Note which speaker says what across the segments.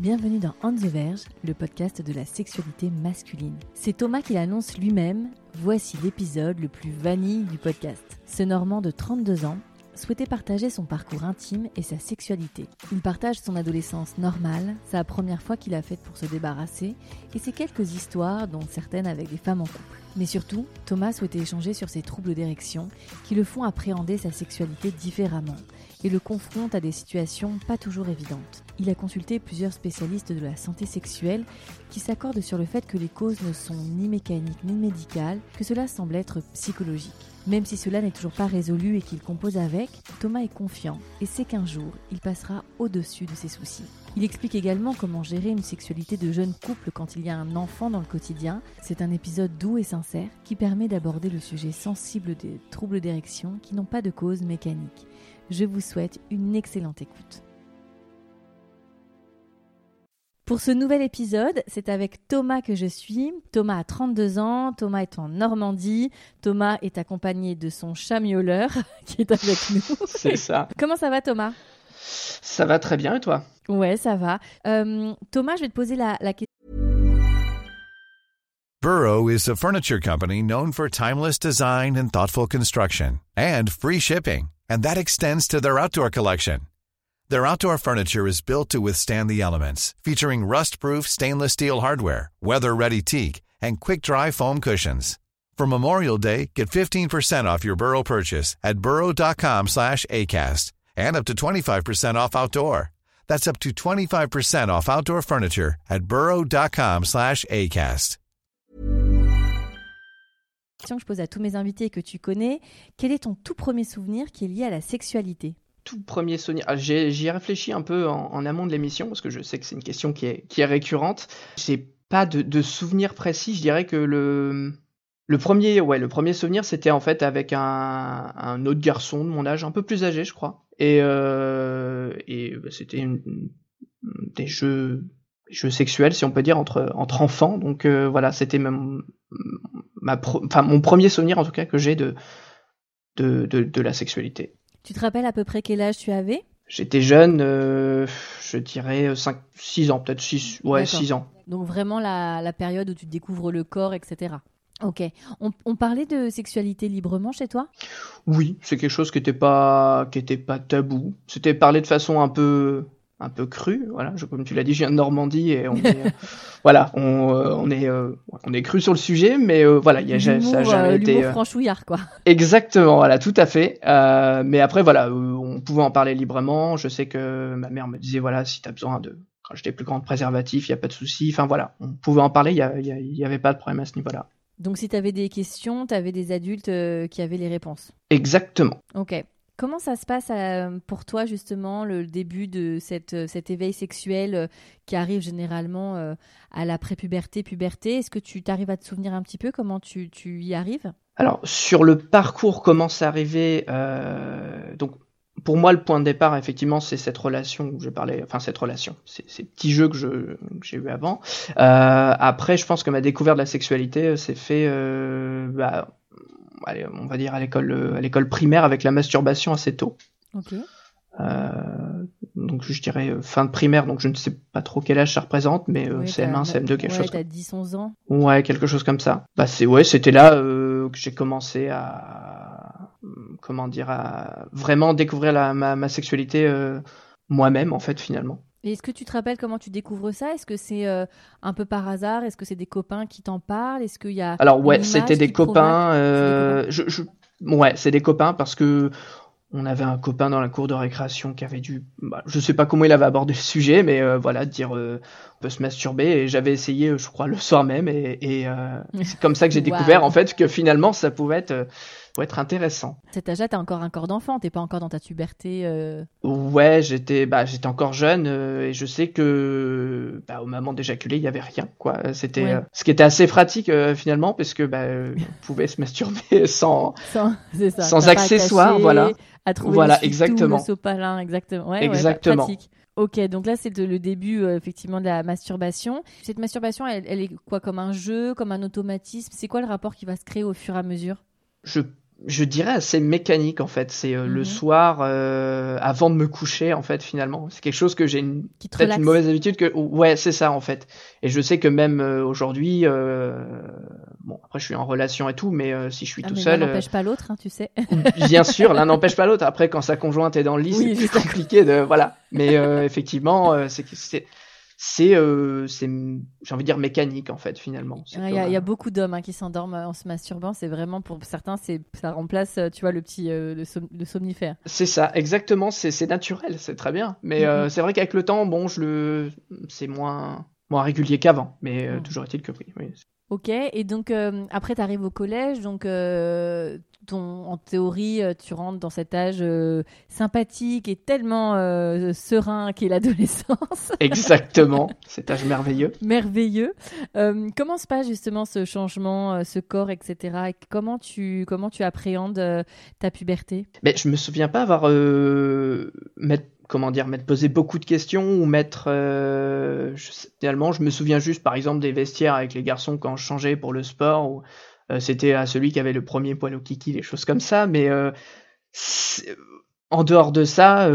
Speaker 1: Bienvenue dans On the Verge, le podcast de la sexualité masculine. C'est Thomas qui l'annonce lui-même. Voici l'épisode le plus vanille du podcast. Ce Normand de 32 ans souhaitait partager son parcours intime et sa sexualité. Il partage son adolescence normale, sa première fois qu'il a faite pour se débarrasser, et ses quelques histoires, dont certaines avec des femmes en couple. Mais surtout, Thomas souhaitait échanger sur ses troubles d'érection qui le font appréhender sa sexualité différemment et le confrontent à des situations pas toujours évidentes. Il a consulté plusieurs spécialistes de la santé sexuelle qui s'accordent sur le fait que les causes ne sont ni mécaniques ni médicales, que cela semble être psychologique. Même si cela n'est toujours pas résolu et qu'il compose avec, Thomas est confiant et sait qu'un jour, il passera au-dessus de ses soucis. Il explique également comment gérer une sexualité de jeune couple quand il y a un enfant dans le quotidien. C'est un épisode doux et sincère qui permet d'aborder le sujet sensible des troubles d'érection qui n'ont pas de cause mécanique. Je vous souhaite une excellente écoute. Pour ce nouvel épisode, c'est avec Thomas que je suis. Thomas a 32 ans, Thomas est en Normandie, Thomas est accompagné de son chat miauleur qui est avec nous.
Speaker 2: C'est ça.
Speaker 1: Comment ça va Thomas?
Speaker 2: Ça va très bien et toi?
Speaker 1: Ouais, ça va. Euh, Thomas, je vais te poser la, la question.
Speaker 3: Burrow is a furniture company known for timeless design and thoughtful construction and free shipping, and that extends to their outdoor collection. Their outdoor furniture is built to withstand the elements, featuring rust-proof stainless steel hardware, weather-ready teak, and quick-dry foam cushions. For Memorial Day, get 15% off your Burrow purchase at burrow.com slash ACAST and up to 25% off outdoor. That's up to 25% off outdoor furniture at burrow.com slash ACAST.
Speaker 1: question que je pose à tous mes invités que tu connais. Quel est ton tout premier souvenir qui est lié à la sexualité
Speaker 2: Tout premier souvenir. ah, J'y ai réfléchi un peu en, amont de l'émission parce que je sais que c'est une question qui est, qui est récurrente. J'ai pas de, de souvenir précis. Je dirais que le, le premier, ouais, le premier souvenir, c'était en fait avec un, autre garçon de mon âge, un peu plus âgé, je crois. Et, euh, et bah, c'était des jeux, jeux sexuels, si on peut dire, entre, entre enfants. Donc euh, voilà, c'était ma pro- mon premier souvenir en tout cas que j'ai de, de, de la sexualité.
Speaker 1: Tu te rappelles à peu près quel âge tu avais?
Speaker 2: J'étais jeune, euh, je dirais 5, 6 ans, peut-être 6, ouais,
Speaker 1: D'accord.
Speaker 2: 6 ans.
Speaker 1: Donc vraiment la, la période où tu découvres le corps, etc. Ok. On, on parlait de sexualité librement chez toi?
Speaker 2: Oui, c'est quelque chose qui était pas, qui était pas tabou. C'était parlé de façon un peu, un peu crue. Voilà, je, comme tu l'as dit, je viens de Normandie et on est, euh, voilà, on, euh, on est, euh, on est cru sur le sujet, mais voilà, il y a, ça a jamais été.
Speaker 1: franchouillard, quoi.
Speaker 2: Exactement, voilà, tout à fait. Mais après, voilà, on pouvait en parler librement. Je sais que ma mère me disait, voilà, si t'as besoin de, quand j'étais plus grand, de préservatif, il y a pas de souci. Enfin voilà, on pouvait en parler. Il y, a- il y a- il y avait pas de problème à ce niveau-là.
Speaker 1: Donc si tu avais des questions, tu avais des adultes qui avaient les réponses.
Speaker 2: Exactement.
Speaker 1: Ok. Comment ça se passe euh, pour toi justement le début de cette, euh, cet éveil sexuel euh, qui arrive généralement à la prépuberté, puberté? Est-ce que tu t'arrives à te souvenir un petit peu comment tu, tu y arrives?
Speaker 2: Alors sur le parcours, comment arrivé euh, Donc pour moi, le point de départ, effectivement, c'est cette relation où je parlais, enfin cette relation, ces petits jeux que je j'ai eu avant. Après, je pense que ma découverte de la sexualité s'est fait, bah, allez, on va dire à l'école à l'école primaire avec la masturbation assez tôt. Euh, donc je dirais euh, fin de primaire, donc je ne sais pas trop quel âge ça représente, mais euh,
Speaker 1: Ouais,
Speaker 2: CM1,
Speaker 1: t'as-
Speaker 2: CM2, quelque
Speaker 1: ouais,
Speaker 2: chose.
Speaker 1: t'as 10-11 ans.
Speaker 2: Comme... Ouais, quelque chose comme ça. Bah c'est ouais, c'était là euh, que j'ai commencé à comment dire à vraiment découvrir la, ma, ma sexualité euh, moi-même en fait finalement.
Speaker 1: Et est-ce que tu te rappelles comment tu découvres ça? Est-ce que c'est euh, un peu par hasard? Est-ce que c'est des copains qui t'en parlent? Est-ce qu'il y a
Speaker 2: Alors ouais, c'était des copains. euh, je, je, ouais, c'est des copains parce que on avait un copain dans la cour de récréation qui avait dû, bah, je sais pas comment il avait abordé le sujet, mais euh, voilà, de dire euh, on peut se masturber. Et j'avais essayé, je crois, le soir même, et, et euh, c'est comme ça que j'ai découvert en fait que finalement ça pouvait être, euh, être intéressant.
Speaker 1: Cet âge-là, t'as encore un corps d'enfant, t'es pas encore dans ta puberté. euh,
Speaker 2: Ouais, j'étais, bah, j'étais encore jeune et je sais que, bah, au moment d'éjaculer, il y avait rien, quoi. C'était,
Speaker 1: Ouais.
Speaker 2: euh, ce qui était assez pratique euh, finalement, parce que bah, euh, on pouvait se masturber sans,
Speaker 1: Sans, ça,
Speaker 2: Sans accessoires, voilà.
Speaker 1: À trouver
Speaker 2: Voilà,
Speaker 1: le
Speaker 2: exactement.
Speaker 1: le sopalin, exactement. Ouais, ouais,
Speaker 2: Exactement.
Speaker 1: pratique. Ok, donc là c'est le début euh, effectivement de la masturbation. Cette masturbation, elle, elle est quoi comme un jeu, comme un automatisme? C'est quoi le rapport qui va se créer au fur et à mesure?
Speaker 2: Je, je dirais assez mécanique en fait. C'est euh, le
Speaker 1: Mhm.
Speaker 2: soir euh, avant de me coucher en fait finalement. C'est quelque chose que j'ai une- peut-être une mauvaise habitude que ouais c'est ça en fait. Et je sais que même euh, aujourd'hui, euh, bon après je suis en relation et tout, mais euh, si je suis
Speaker 1: Ah,
Speaker 2: tout seul,
Speaker 1: l'un
Speaker 2: euh,
Speaker 1: n'empêche pas l'autre, hein, tu sais.
Speaker 2: bien sûr l'un n'empêche pas l'autre. Après quand sa conjointe est dans le lit,
Speaker 1: Oui,
Speaker 2: c'est compliqué de voilà. Mais euh, effectivement euh, c'est c'est c'est euh, c'est j'ai envie de dire mécanique en fait finalement.
Speaker 1: Il y, a- y
Speaker 2: euh,
Speaker 1: beaucoup d'hommes hein, qui s'endorment en se masturbant. C'est vraiment pour certains, c'est ça remplace, euh, tu vois, le petit euh, le, som- le somnifère.
Speaker 2: C'est ça, exactement, c'est c'est naturel, c'est très bien. Mais euh, c'est vrai qu'avec le temps, bon, je le, c'est moins, moins régulier qu'avant. Mais euh, toujours est-il que oui. oui.
Speaker 1: Ok. Et donc euh, après, tu arrives au collège, donc euh, ton, en théorie, euh, tu rentres dans cet âge euh, sympathique et tellement serein qu'est l'adolescence.
Speaker 2: Exactement, cet âge merveilleux.
Speaker 1: merveilleux. Comment se passe justement ce changement, ce corps, etc. Et comment tu comment tu appréhendes ta puberté?
Speaker 2: Mais je me souviens pas avoir, m'être- comment dire, m'être posé beaucoup de questions ou m'être, euh, finalement, je me souviens juste, par exemple, des vestiaires avec les garçons quand je changeais pour le sport ou euh, c'était à celui qui avait le premier poil au kiki, des choses comme ça. Mais euh, en dehors de ça,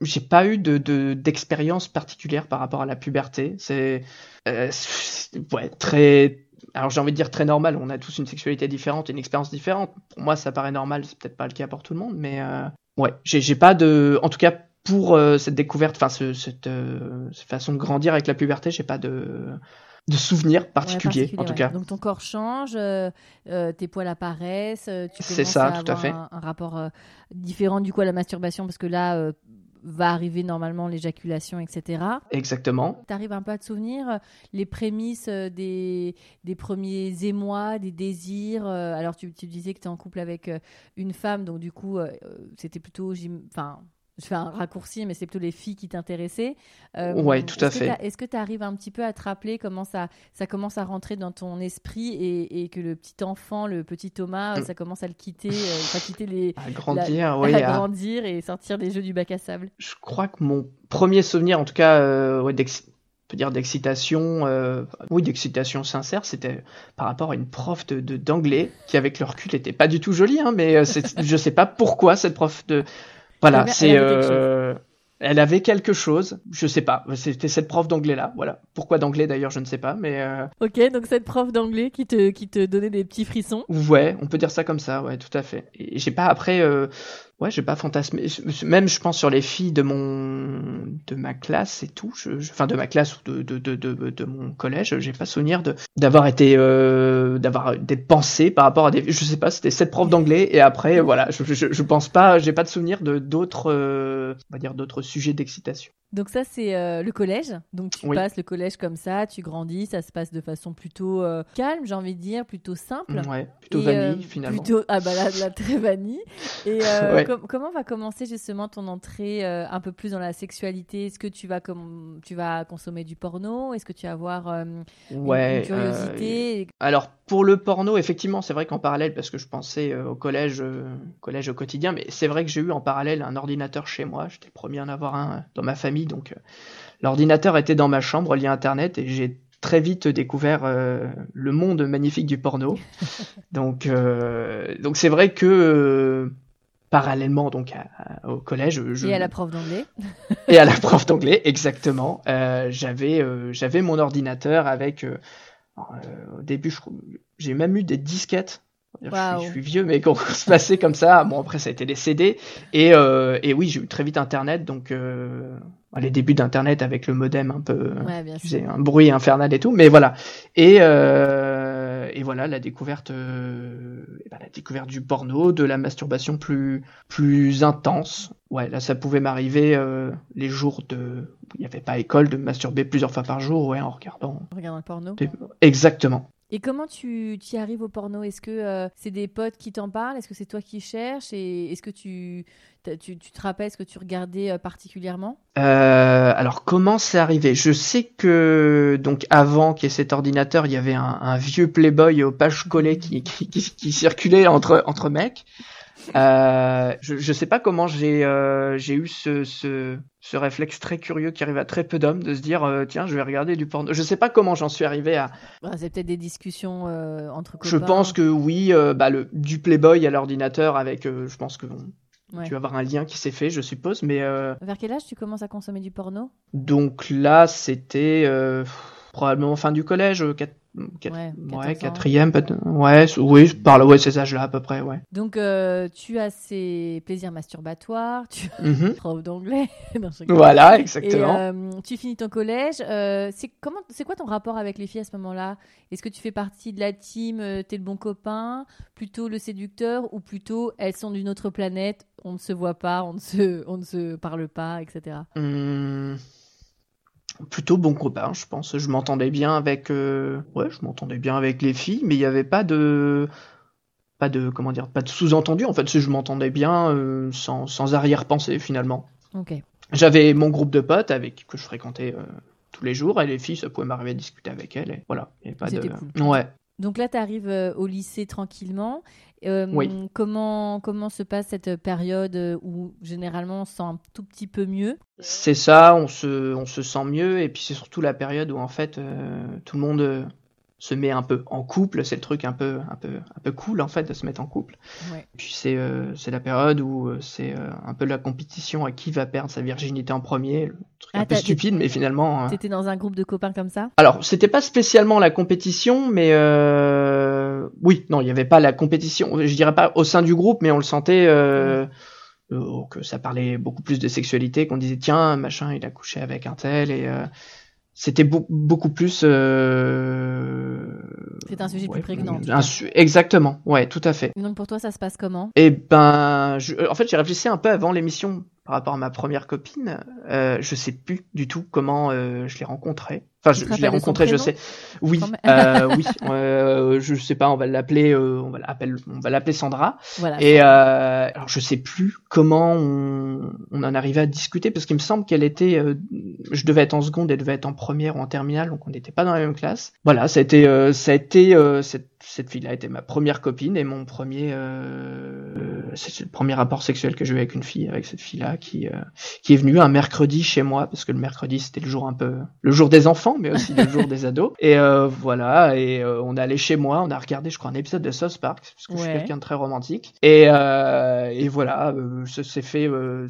Speaker 2: j'ai pas eu de de- d'expérience particulière par rapport à la puberté. C'est ouais, très alors j'ai envie de dire très normal, on a tous une sexualité différente, une expérience différente. Pour moi ça paraît normal, c'est peut-être pas le cas pour tout le monde, mais ouais, j'ai pas de, en tout cas pour euh, cette découverte, enfin ce- cette, euh, cette façon de grandir avec la puberté, j'ai pas de de souvenirs
Speaker 1: Ouais,
Speaker 2: particuliers
Speaker 1: particulier,
Speaker 2: en tout
Speaker 1: ouais.
Speaker 2: cas.
Speaker 1: Donc ton corps change, euh, euh, tes poils apparaissent, euh, tu commences
Speaker 2: ça,
Speaker 1: à
Speaker 2: tout à
Speaker 1: avoir
Speaker 2: fait.
Speaker 1: Un, un rapport euh, différent du coup à la masturbation parce que là euh, va arriver normalement l'éjaculation, etc.
Speaker 2: Exactement.
Speaker 1: Tu arrives un peu à te souvenir euh, les prémices euh, des, des premiers émois, des désirs. euh, alors tu, tu disais que tu es en couple avec une femme, donc du coup c'était plutôt, enfin je fais un raccourci, mais c'est plutôt les filles qui t'intéressaient. Euh,
Speaker 2: Ouais, tout à fait.
Speaker 1: Est-ce que tu arrives un petit peu à te rappeler comment ça, ça commence à rentrer dans ton esprit et, et que le petit enfant, le petit Thomas, euh,
Speaker 2: Mm.
Speaker 1: ça commence à le quitter, euh, enfin quitter les,
Speaker 2: À grandir,
Speaker 1: la-
Speaker 2: oui.
Speaker 1: à
Speaker 2: à-
Speaker 1: grandir et sortir des jeux du bac à sable?
Speaker 2: Je crois que mon premier souvenir, en tout cas, euh, ouais, peut dire d'excitation, euh, oui, d'excitation sincère, c'était par rapport à une prof de d'anglais qui, avec le recul, était pas du tout jolie, hein, mais euh, je sais pas pourquoi cette prof de, voilà, c'est, euh, elle avait quelque chose, je sais pas, c'était cette prof d'anglais là, voilà. Pourquoi d'anglais d'ailleurs, je ne sais pas, mais euh,
Speaker 1: Ok, donc cette prof d'anglais qui te, qui te donnait des petits frissons.
Speaker 2: Ouais, on peut dire ça comme ça, ouais, tout à fait. Et j'ai pas après, euh, ouais, j'ai pas fantasmé. Même, je pense sur les filles de mon, de ma classe et tout, je, enfin de ma classe ou de de de de, de mon collège, j'ai pas souvenir de d'avoir été, euh, d'avoir des pensées par rapport à des, je sais pas, c'était cette prof d'anglais et après, voilà, je, je je pense pas, j'ai pas de souvenir de d'autres, euh, on va dire d'autres sujets d'excitation.
Speaker 1: Donc ça c'est euh, le collège. Donc tu
Speaker 2: Oui.
Speaker 1: passes le collège comme ça, tu grandis, ça se passe de façon plutôt euh, calme, j'ai envie de dire, plutôt simple.
Speaker 2: Ouais, plutôt
Speaker 1: Et,
Speaker 2: vanille
Speaker 1: euh,
Speaker 2: finalement.
Speaker 1: Plutôt, ah bah là, là, très vanille. Et
Speaker 2: Ouais.
Speaker 1: com- comment va commencer justement ton entrée un peu plus dans la sexualité? Est-ce que tu vas, comme, tu vas consommer du porno? Est-ce que tu vas avoir une-
Speaker 2: Ouais.
Speaker 1: une curiosité?
Speaker 2: Alors pour le porno, effectivement, c'est vrai qu'en parallèle, parce que je pensais au collège, collège au quotidien, mais c'est vrai que j'ai eu en parallèle un ordinateur chez moi. J'étais le premier à en avoir un dans ma famille, donc euh, l'ordinateur était dans ma chambre lié à Internet et j'ai très vite découvert euh, le monde magnifique du porno. donc euh, donc c'est vrai que euh, parallèlement donc à- à- au collège, je,
Speaker 1: Et à la prof d'anglais
Speaker 2: et à la prof d'anglais, exactement. J'avais j'avais mon ordinateur avec au début j'ai même eu des disquettes. Je, suis, je suis vieux mais qu'on se passait comme ça. Bon après ça a été des CD et euh, et oui j'ai eu très vite internet donc euh, les débuts d'internet avec le modem un peu
Speaker 1: Ouais, bien
Speaker 2: tu
Speaker 1: sûr.
Speaker 2: sais, un bruit infernal et tout, mais voilà. Et, euh, et voilà, la découverte, euh, eh ben, la découverte du porno, de la masturbation plus, plus intense. Ouais, là, ça pouvait m'arriver euh, les jours de, où il n'y avait pas école, de masturber plusieurs fois par jour, ouais, en regardant.
Speaker 1: En regardant le porno.
Speaker 2: Exactement.
Speaker 1: Et comment tu y arrives au porno? Est-ce que euh, c'est des potes qui t'en parlent? Est-ce que c'est toi qui cherches? Et est-ce que tu, tu, tu te rappelles ce que tu regardais euh, particulièrement?
Speaker 2: Euh, alors comment c'est arrivé? Je sais que donc avant qu'il y ait cet ordinateur, il y avait un, un vieux Playboy aux pages collées qui, qui, qui, qui circulait entre entre mecs. Euh, je ne sais pas comment j'ai euh, eu ce, réflexe très curieux qui arrive à très peu d'hommes de se dire euh, tiens, je vais regarder du porno. Je ne sais pas comment j'en suis arrivé à.
Speaker 1: Bah, c'est peut-être des discussions entre copains.
Speaker 2: Je pense que oui, bah, du Playboy à l'ordinateur avec. je pense que. Tu vas avoir un lien qui s'est fait, je suppose, mais...
Speaker 1: Vers quel âge tu commences à consommer du porno?
Speaker 2: Donc là, c'était probablement fin du collège, 4, Quatre...
Speaker 1: Ouais,
Speaker 2: ouais, quatrième, ouais, oui, par là, ouais, ces âges-là à peu près, ouais.
Speaker 1: Donc, euh, tu as ces plaisirs masturbatoires, tu as
Speaker 2: mm-hmm.
Speaker 1: prof d'anglais.
Speaker 2: voilà, exactement.
Speaker 1: Euh, tu finis ton collège. Euh, c'est c'est quoi ton rapport avec les filles à ce moment-là? Est-ce que tu fais partie de la team, t'es le bon copain, plutôt le séducteur, ou plutôt elles sont d'une autre planète, on ne se voit pas, on ne se, on ne se parle pas, etc.
Speaker 2: Plutôt bon copain, je pense. Je m'entendais bien avec, euh, ouais, je m'entendais bien avec les filles, mais il n'y avait pas de, pas de, comment dire, pas de sous-entendu. En fait, je m'entendais bien, euh, sans, sans arrière-pensée finalement.
Speaker 1: Ok.
Speaker 2: J'avais mon groupe de potes avec que je fréquentais euh, tous les jours, et les filles, ça pouvait m'arriver à discuter avec elles, et voilà. Il y avait pas de,
Speaker 1: cool.
Speaker 2: ouais.
Speaker 1: Donc là, tu arrives au lycée tranquillement. Euh,
Speaker 2: Oui.
Speaker 1: Comment, comment se passe cette période euh, où généralement on se sent un tout petit peu mieux?
Speaker 2: C'est ça, on se, on se sent mieux, et puis c'est surtout la période où en fait euh, tout le monde euh, se met un peu en couple, c'est le truc un peu, un peu, un peu cool en fait de se mettre en couple.
Speaker 1: Ouais.
Speaker 2: Puis c'est, euh, c'est la période où euh, c'est euh, un peu la compétition à qui va perdre sa virginité en premier, le truc
Speaker 1: Ah,
Speaker 2: un peu stupide, mais finalement. euh,
Speaker 1: T'étais dans un groupe de copains comme ça?
Speaker 2: Alors, c'était pas spécialement la compétition, mais euh... oui, non, il n'y avait pas la compétition. Je dirais pas au sein du groupe, mais on le sentait euh, que ça parlait beaucoup plus de sexualité, qu'on disait tiens, machin, il a couché avec un tel, et euh, c'était beau- beaucoup plus. Euh...
Speaker 1: C'est un sujet plus prégnant,
Speaker 2: un su- Exactement, ouais, tout à fait.
Speaker 1: Donc pour toi, ça se passe comment?
Speaker 2: Et ben, je- en fait, j'ai réfléchi un peu avant l'émission par rapport à ma première copine. Euh, je sais plus du tout comment euh, je l'ai rencontrée. Enfin, je, je l'ai rencontrée, je sais. Oui, euh, oui. Euh, je sais pas. On va l'appeler. euh, on va l'appeler. On va l'appeler Sandra.
Speaker 1: Voilà.
Speaker 2: Et euh, alors, je sais plus comment on, on en arrivait à discuter parce qu'il me semble qu'elle était. euh, je devais être en seconde, elle devait être en première ou en terminale, donc on n'était pas dans la même classe. Voilà, ça a été, euh, ça a été euh, cette, cette fille-là était ma première copine et mon premier, euh, c'est le premier rapport sexuel que j'ai eu avec une fille, avec cette fille-là qui, euh, qui est venue un mercredi chez moi parce que le mercredi c'était le jour un peu, le jour des enfants, mais aussi le jour des ados. Et euh, voilà, et euh, on est allé chez moi, on a regardé, je crois, un épisode de South Park parce que je suis quelqu'un de très romantique. Et, euh, et voilà, euh, ça s'est fait. euh,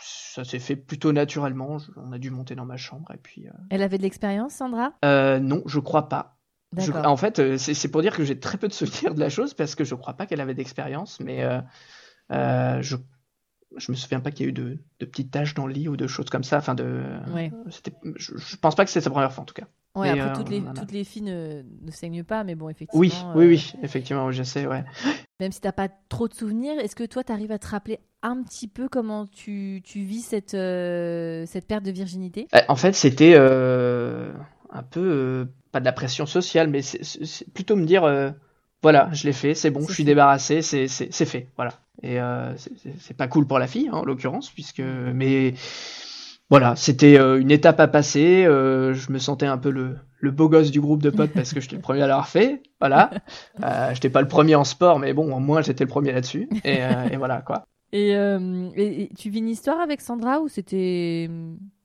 Speaker 2: ça s'est fait plutôt naturellement. Je- on a dû monter dans ma chambre et puis. euh,
Speaker 1: Elle avait de l'expérience, Sandra?
Speaker 2: euh, non, je crois pas. Je- en fait, euh, c'est pour dire que j'ai très peu de souvenirs de la chose parce que je crois pas qu'elle avait d'expérience, mais euh, euh, je je me souviens pas qu'il y a eu de, de petites taches dans le lit ou de choses comme ça. Enfin, de.
Speaker 1: Ouais.
Speaker 2: c'était- Je, je pense pas que c'est sa première fois en tout cas.
Speaker 1: Ouais,
Speaker 2: Mais,
Speaker 1: après,
Speaker 2: euh,
Speaker 1: toutes, les,
Speaker 2: a-
Speaker 1: toutes les filles ne, ne saignent pas, mais bon, effectivement.
Speaker 2: Oui, oui, oui, effectivement, je sais, ouais.
Speaker 1: Même si t'as pas trop de souvenirs, est-ce que toi, tu arrives à te rappeler un petit peu comment tu, tu vis cette, cette perte de virginité?
Speaker 2: En fait, c'était un peu pas de la pression sociale, mais c'est- plutôt me dire euh, voilà, je l'ai fait, c'est bon, je suis débarrassé, c'est fait, voilà. Et euh, c'est- pas cool pour la fille, hein, en l'occurrence, puisque mais voilà, c'était euh, une étape à passer. je me sentais un peu le, le beau gosse du groupe de potes parce que j'étais le premier à l'avoir fait, voilà. J'étais pas le premier en sport, mais bon, au moins j'étais le premier là-dessus. Et, et voilà quoi.
Speaker 1: et, et- et tu vis une histoire avec Sandra ou c'était.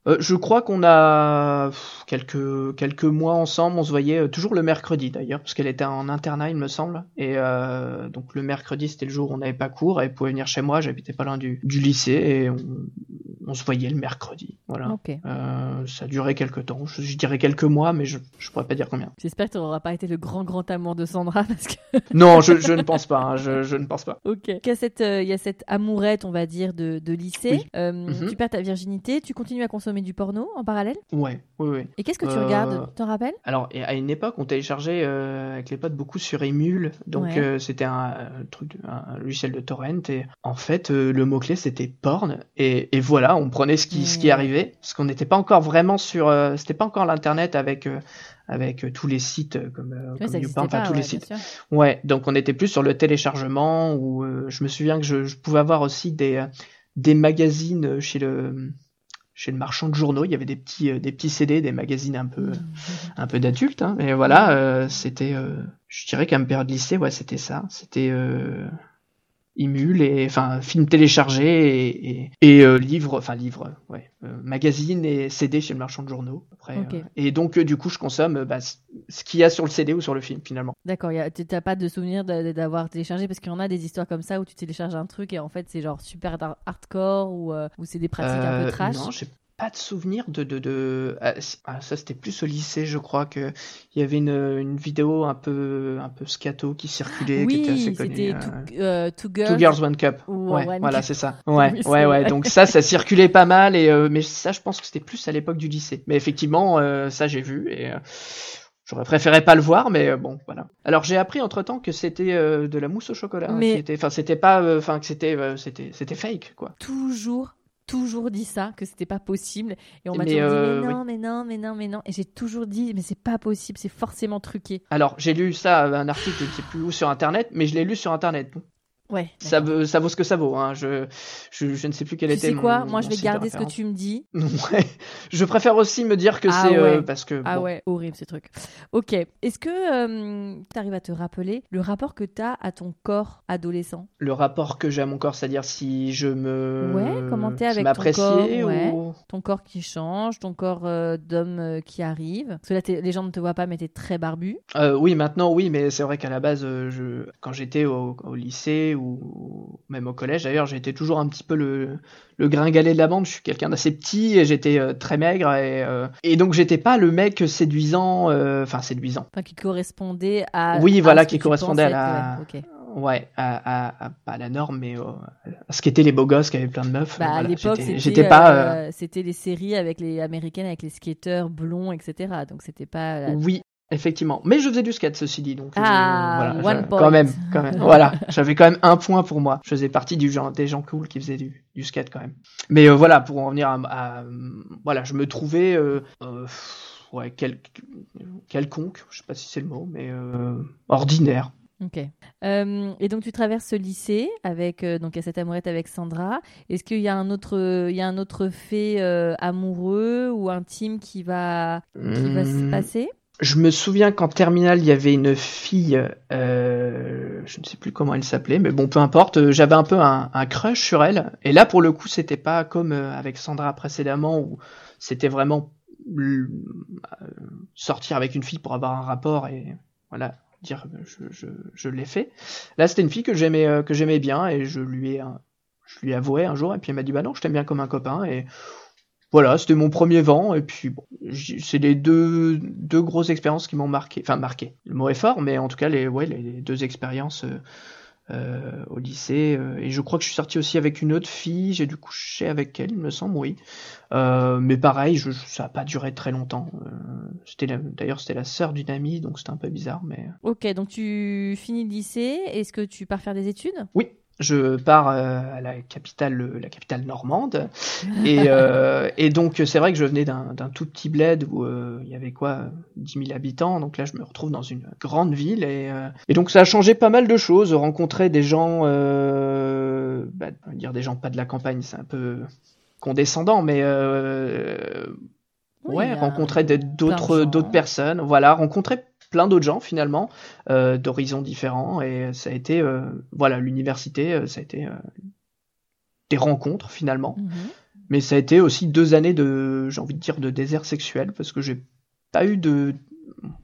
Speaker 2: Euh, je crois qu'on a quelques quelques mois ensemble. On se voyait euh, toujours le mercredi d'ailleurs, parce qu'elle était en internat, il me semble. Et euh, donc le mercredi, c'était le jour où on n'avait pas cours. Elle pouvait venir chez moi. J'habitais pas loin du, du lycée et on, on se voyait le mercredi. Voilà. Euh, ça a duré quelques temps. Je, je dirais quelques mois, mais je je pourrais pas dire combien.
Speaker 1: J'espère que tu n'auras pas été le grand, grand amour de Sandra parce que.
Speaker 2: Non, je, je ne pense pas. hein, je, je ne pense pas.
Speaker 1: Ok. Il y a cette, euh, il y a cette amourette, on va dire, de, de lycée.
Speaker 2: Oui.
Speaker 1: Euh,
Speaker 2: Mhm.
Speaker 1: Tu perds ta virginité, tu continues à consommer du porno en parallèle?
Speaker 2: Ouais, oui, oui.
Speaker 1: Et qu'est-ce que tu regardes? Tu t'en rappelles?
Speaker 2: Alors, à une époque, on téléchargeait avec les potes beaucoup sur Emule, donc
Speaker 1: Ouais.
Speaker 2: c'était un, truc, de- un, logiciel de torrent, et en fait, le mot-clé c'était porn, et, et voilà, on prenait ce qui, ce qui
Speaker 1: Ouais.
Speaker 2: arrivait, parce qu'on n'était pas encore vraiment sur, euh, c'était pas encore l'internet avec euh, avec euh, tous les sites comme,
Speaker 1: Ouais,
Speaker 2: comme
Speaker 1: ça
Speaker 2: YouPorn,
Speaker 1: n'existait
Speaker 2: enfin
Speaker 1: pas,
Speaker 2: tous
Speaker 1: ouais,
Speaker 2: les
Speaker 1: bien
Speaker 2: sites.
Speaker 1: sûr.
Speaker 2: Ouais, donc on était plus sur le téléchargement, euh, je me souviens que je, je pouvais avoir aussi des des magazines chez le chez le marchand de journaux, il y avait des petits des petits CD, des magazines un peu un peu d'adultes, hein, mais voilà, euh, c'était, euh, je dirais qu'à ma période lycée, ouais, c'était ça, c'était, euh, Imul et enfin film téléchargé et, et, et euh, livre, enfin livre, ouais, euh, magazine et CD chez le marchand de journaux. Après, euh, et donc euh, du coup je consomme bah, ce qu'il y a sur le CD ou sur le film finalement.
Speaker 1: D'accord, y a- t- t'as pas de souvenir d'avoir téléchargé? Parce qu'il y en a des histoires comme ça où tu télécharges un truc et en fait c'est genre super hardcore ou, euh, ou c'est des pratiques un peu trash?
Speaker 2: Non, pas de souvenir de de, de... Ah, si- ah, ça c'était plus au lycée je crois que il y avait une, une vidéo un peu un peu scato qui circulait qui était assez
Speaker 1: oui,
Speaker 2: connue.
Speaker 1: c'était
Speaker 2: euh,
Speaker 1: two, euh, Two Girls.
Speaker 2: Two Girls One Cup.
Speaker 1: Ou
Speaker 2: Ouais,
Speaker 1: One
Speaker 2: voilà, c'est ça. Ouais,
Speaker 1: Oui,
Speaker 2: ouais, ouais. Donc ça, ça circulait pas mal et euh, mais ça, je pense que c'était plus à l'époque du lycée. Mais effectivement, euh, ça j'ai vu et euh, j'aurais préféré pas le voir, mais euh, bon, voilà. Alors j'ai appris entre temps que c'était euh, de la mousse au chocolat. hein,
Speaker 1: Mais-
Speaker 2: enfin, c'était pas, euh, enfin, que c'était, euh, c'était, c'était fake, quoi.
Speaker 1: Toujours, toujours dit ça, que c'était pas possible. Et on m'a toujours
Speaker 2: euh,
Speaker 1: dit mais non, mais non, mais non, mais non. Et j'ai toujours dit mais c'est pas possible, c'est forcément truqué.
Speaker 2: Alors j'ai lu ça, un article, je sais plus où sur internet, mais je l'ai lu sur internet.
Speaker 1: Ouais.
Speaker 2: Ça, vaut ce que ça vaut. Hein. Je, je, je ne sais plus quel
Speaker 1: Tu
Speaker 2: était
Speaker 1: sais quoi?
Speaker 2: mon-
Speaker 1: Moi je vais garder ce que tu me dis.
Speaker 2: Ouais. Je préfère aussi me dire que
Speaker 1: Ah
Speaker 2: c'est euh, parce que
Speaker 1: Ah
Speaker 2: bon,
Speaker 1: ouais, horrible ces trucs. Ok. Est-ce que tu arrives à te rappeler le rapport que tu as à ton corps adolescent?
Speaker 2: Le rapport que j'ai à mon corps, c'est-à-dire si je me
Speaker 1: Ouais, comment t'es avec ton corps, ouais.
Speaker 2: ou
Speaker 1: Ton corps qui change, ton corps euh, d'homme euh, qui arrive. Parce que là, t'es- les gens ne te voient pas, mais t'es très barbu.
Speaker 2: Euh, oui maintenant oui mais c'est vrai qu'à la base euh, je quand j'étais au, au lycée ou même au collège d'ailleurs j'étais toujours un petit peu le le gringalet de la bande je suis quelqu'un d'assez petit et j'étais euh, très maigre et euh, et donc j'étais pas le mec séduisant euh, enfin séduisant
Speaker 1: Enfin, qui correspondait à.
Speaker 2: Oui,
Speaker 1: à
Speaker 2: voilà, qui correspondait à la-
Speaker 1: ouais,
Speaker 2: à, à, la norme mais à ce qu'étaient les beaux gosses qui avaient plein de meufs
Speaker 1: Bah, à l'époque, c'était,
Speaker 2: pas
Speaker 1: c'était les séries avec les américaines, avec les skateurs blonds, etc. Donc, c'était pas. la-
Speaker 2: Oui, effectivement. Mais je faisais du skate, ceci dit. Donc, euh,
Speaker 1: Ah,
Speaker 2: voilà,
Speaker 1: one point.
Speaker 2: quand même, quand même. voilà, j'avais quand même un point pour moi. Je faisais partie du genre des gens cool qui faisaient du, du skate quand même. Mais euh, voilà, pour en venir à, à- voilà, je me trouvais euh, euh, ouais quel, quelconque, je sais pas si c'est le mot, mais euh, ordinaire.
Speaker 1: Ok. Euh, et donc tu traverses ce lycée avec euh, donc à cette amourette avec Sandra. Est-ce qu'il y a un autre il y a un autre fait euh, amoureux ou intime qui va qui va se
Speaker 2: Hum,
Speaker 1: passer?
Speaker 2: Je me souviens qu'en terminale, il y avait une fille, euh, je ne sais plus comment elle s'appelait, mais bon, peu importe, euh, j'avais un peu un, crush sur elle. Et là, pour le coup, c'était pas comme euh, avec Sandra précédemment, où c'était vraiment euh, sortir avec une fille pour avoir un rapport et voilà, dire je, je, je l'ai fait. Là, c'était une fille que j'aimais que j'aimais bien et je lui ai, je lui ai avoué un jour, et puis elle m'a dit bah non, je t'aime bien comme un copain et voilà, c'était mon premier vent, et puis bon, c'est les deux, deux grosses expériences qui m'ont marqué. Enfin, marqué. Le mot est fort, mais en tout cas, les, ouais, les, deux expériences euh, euh, au lycée. euh, et je crois que je suis sorti aussi avec une autre fille, j'ai dû coucher avec elle, il me semble, oui. Mais pareil, je, ça n'a pas duré très longtemps. C'était D'ailleurs, c'était la sœur d'une amie, donc c'était un peu bizarre, mais.
Speaker 1: Ok, donc tu finis le lycée. Est-ce que tu pars faire des études?
Speaker 2: Oui, je pars euh, à la capitale, la capitale normande. Et, euh, et donc, c'est vrai que je venais d'un tout petit bled où euh, il y avait quoi, 10 000 habitants. Donc là, je me retrouve dans une grande ville. Et, euh, et donc, ça a changé pas mal de choses. Rencontrer des gens, euh, bah, on va dire des gens pas de la campagne, c'est un peu condescendant, mais euh,
Speaker 1: Oui,
Speaker 2: ouais,
Speaker 1: a
Speaker 2: rencontrer d'autres d'autres personnes. Voilà, rencontrer plein d'autres gens finalement euh, d'horizons différents et ça a été euh, voilà l'université euh, ça a été euh, des rencontres finalement
Speaker 1: Mhm.
Speaker 2: mais ça a été aussi deux années de j'ai envie de dire de désert sexuel parce que j'ai pas eu de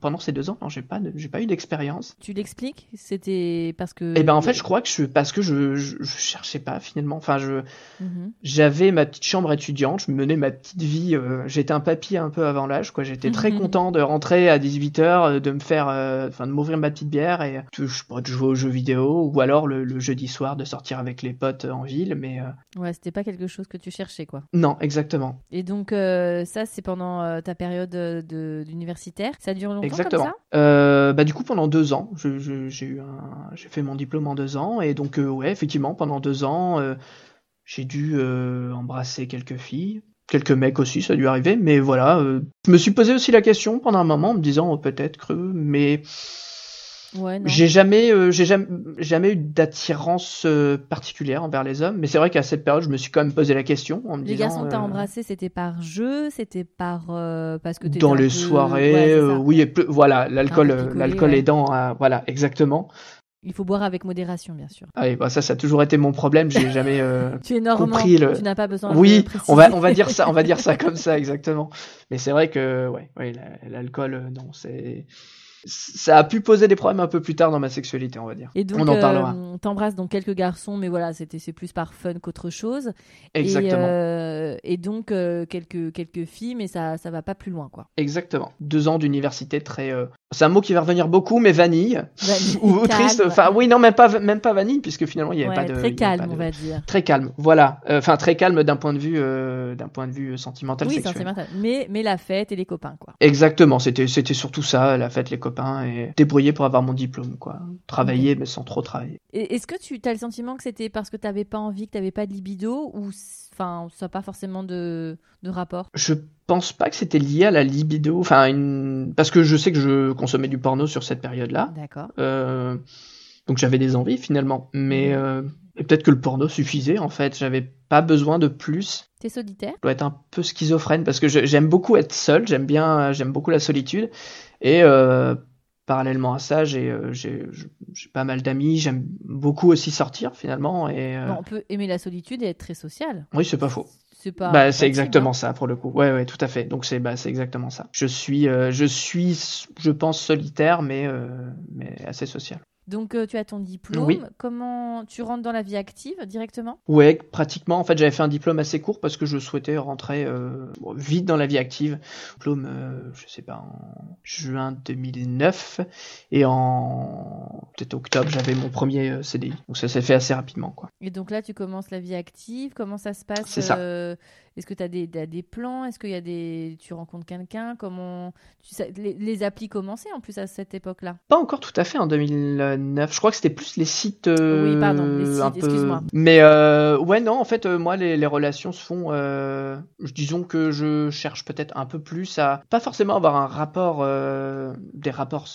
Speaker 2: pendant ces deux ans non j'ai pas j'ai pas eu d'expérience
Speaker 1: Tu l'expliques? C'était parce que.
Speaker 2: et ben en fait je crois que je parce que je, je, je cherchais pas finalement enfin je
Speaker 1: Mhm.
Speaker 2: j'avais ma petite chambre étudiante, je menais ma petite vie. euh, j'étais un papier un peu avant l'âge, quoi. J'étais très
Speaker 1: Mhm.
Speaker 2: content de rentrer à 18h, de me faire, euh, enfin, de m'ouvrir ma petite bière et de, je de jouer aux jeux vidéo ou alors le, le jeudi soir de sortir avec les potes en ville. Mais euh,
Speaker 1: Ouais, c'était pas quelque chose que tu cherchais, quoi.
Speaker 2: non, exactement,
Speaker 1: Et donc, euh, ça, c'est pendant euh, ta période euh, de, d'universitaire. Ça dure longtemps
Speaker 2: exactement.
Speaker 1: comme ça?
Speaker 2: Euh, bah du coup pendant deux ans, je- je- j'ai eu un, j'ai fait mon diplôme en deux ans et donc euh, ouais, effectivement pendant deux ans, euh, j'ai dû euh, embrasser quelques filles. Quelques mecs aussi, ça a dû arriver, mais voilà. je me suis posé aussi la question pendant un moment en me disant oh, peut-être creux, mais
Speaker 1: Ouais,
Speaker 2: j'ai jamais, euh, j'ai jamais, jamais eu d'attirance euh, particulière envers les hommes. Mais c'est vrai qu'à cette période, je me suis quand même posé la question en me
Speaker 1: Les
Speaker 2: disant.
Speaker 1: garçons que t'as
Speaker 2: euh,
Speaker 1: embrassés, c'était par jeu, c'était par euh, parce que
Speaker 2: dans les
Speaker 1: peu-
Speaker 2: soirées,
Speaker 1: Ouais,
Speaker 2: euh, oui, et plus- voilà, l'alcool, l'alcool
Speaker 1: ouais.
Speaker 2: aidant, à- voilà, exactement.
Speaker 1: Il faut boire avec modération, bien sûr.
Speaker 2: Ah oui, bah ça, ça a toujours été mon problème. J'ai jamais euh,
Speaker 1: Tu es normand,
Speaker 2: compris le-
Speaker 1: tu n'as pas besoin de
Speaker 2: Oui,
Speaker 1: préciser.
Speaker 2: on va, on va dire ça, on va dire ça comme ça, exactement. Mais c'est vrai que, ouais, ouais, la- l'alcool, euh, non, c'est, ça a pu poser des problèmes un peu plus tard dans ma sexualité, on va dire.
Speaker 1: Et donc,
Speaker 2: on en parlera.
Speaker 1: euh, t'embrasses donc quelques garçons, mais voilà, c'était c'est plus par fun qu'autre chose.
Speaker 2: Exactement.
Speaker 1: Et, euh, et donc euh, quelques quelques filles, mais ça ça va pas plus loin, quoi.
Speaker 2: Exactement. Deux ans d'université très. euh, C'est un mot qui va revenir beaucoup, mais vanille
Speaker 1: Vanille,
Speaker 2: ou,
Speaker 1: calme.
Speaker 2: triste. Enfin, oui, non, même pas, même pas vanille, puisque finalement il y avait
Speaker 1: Ouais,
Speaker 2: pas de.
Speaker 1: très calme,
Speaker 2: de-
Speaker 1: on va dire.
Speaker 2: Très calme, voilà. Euh, Enfin, très calme d'un point de vue, euh, d'un point de vue sentimental,
Speaker 1: Oui,
Speaker 2: sexuel.
Speaker 1: sentimental. Mais mais la fête et les copains, quoi.
Speaker 2: Exactement. C'était, c'était surtout ça, la fête, les copains et débrouiller pour avoir mon diplôme, quoi. Travailler, mais sans trop travailler.
Speaker 1: Est-ce que tu as le sentiment que c'était parce que t'avais pas envie, que t'avais pas de libido, ou enfin ça n'a pas forcément de de rapport?
Speaker 2: Je pense pas que c'était lié à la libido, enfin, une... parce que je sais que je consommais du porno sur cette période-là.
Speaker 1: D'accord.
Speaker 2: Euh, donc j'avais des envies finalement, mais
Speaker 1: Mhm.
Speaker 2: euh, peut-être que le porno suffisait en fait. J'avais pas besoin de plus.
Speaker 1: T'es solitaire?
Speaker 2: Je dois être un peu schizophrène parce que j'aime beaucoup être seul. J'aime bien, j'aime beaucoup la solitude. Et euh, parallèlement à ça, j'ai euh, j'ai j'ai pas mal d'amis. J'aime beaucoup aussi sortir finalement. Et euh,
Speaker 1: Bon, On peut aimer la solitude et être très social.
Speaker 2: oui, c'est pas faux.
Speaker 1: C'est pas.
Speaker 2: Bah, c'est exactement
Speaker 1: cible,
Speaker 2: ça pour le coup. Ouais, ouais, tout à fait. Donc c'est bah, c'est exactement ça. Je suis, euh, je suis, je pense solitaire, mais euh, mais assez social.
Speaker 1: Donc euh, tu as ton diplôme.
Speaker 2: Oui.
Speaker 1: Comment tu rentres dans la vie active directement?
Speaker 2: Ouais, pratiquement. En fait, j'avais fait un diplôme assez court parce que je souhaitais rentrer euh, bon, vite dans la vie active. Diplôme, euh, je sais pas, en juin 2009 et en peut-être octobre, j'avais mon premier CDI. Donc ça s'est fait assez rapidement, quoi.
Speaker 1: Et donc là, tu commences la vie active. Comment ça se passe
Speaker 2: C'est ça.
Speaker 1: Est-ce que tu as des, des plans? Est-ce qu'il y a des, tu rencontres quelqu'un? Comment tu sais, les, les applis commençaient en plus à cette époque-là?
Speaker 2: Pas encore tout à fait en 2009. Je crois que c'était plus les sites. euh,
Speaker 1: Oui, pardon, les sites,
Speaker 2: peu-
Speaker 1: excuse-moi.
Speaker 2: Mais euh, ouais, non, en fait, euh, moi, les, les relations se font. Disons que je cherche peut-être un peu plus à pas forcément avoir un rapport, des rapports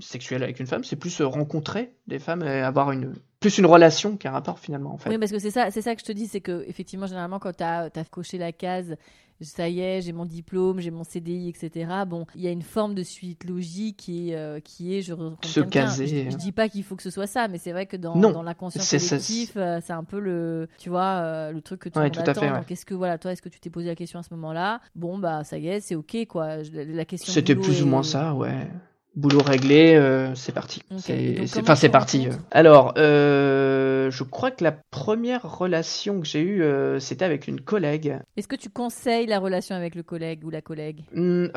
Speaker 2: sexuels avec une femme. C'est plus rencontrer des femmes et avoir une plus une relation qu'un rapport finalement, en fait.
Speaker 1: Oui, parce que c'est ça, c'est ça que je te dis, c'est que effectivement, généralement, quand tu as, coché la case, ça y est, j'ai mon diplôme, j'ai mon CDI, etc. Bon, il y a une forme de suite logique qui est, euh, qui est je
Speaker 2: Se caser.
Speaker 1: Je, je dis pas qu'il faut que ce soit ça, mais c'est vrai que dans, dans l'inconscient collectif, euh, c'est un peu le, tu vois, euh, le truc que le
Speaker 2: Ouais, à fait, ouais.
Speaker 1: Donc, est-ce que voilà, toi, est-ce que tu t'es posé la question à ce moment-là? Bon, bah, ça y est, c'est ok, quoi. La question.
Speaker 2: C'était plus ou
Speaker 1: est-
Speaker 2: moins ça, ouais. Boulot réglé, euh, c'est parti. C'est- Enfin, c'est parti. euh. Alors, euh, je crois que la première relation que j'ai eue, euh, c'était avec une collègue.
Speaker 1: Est-ce que tu conseilles la relation avec le collègue ou la collègue?
Speaker 2: Hmm,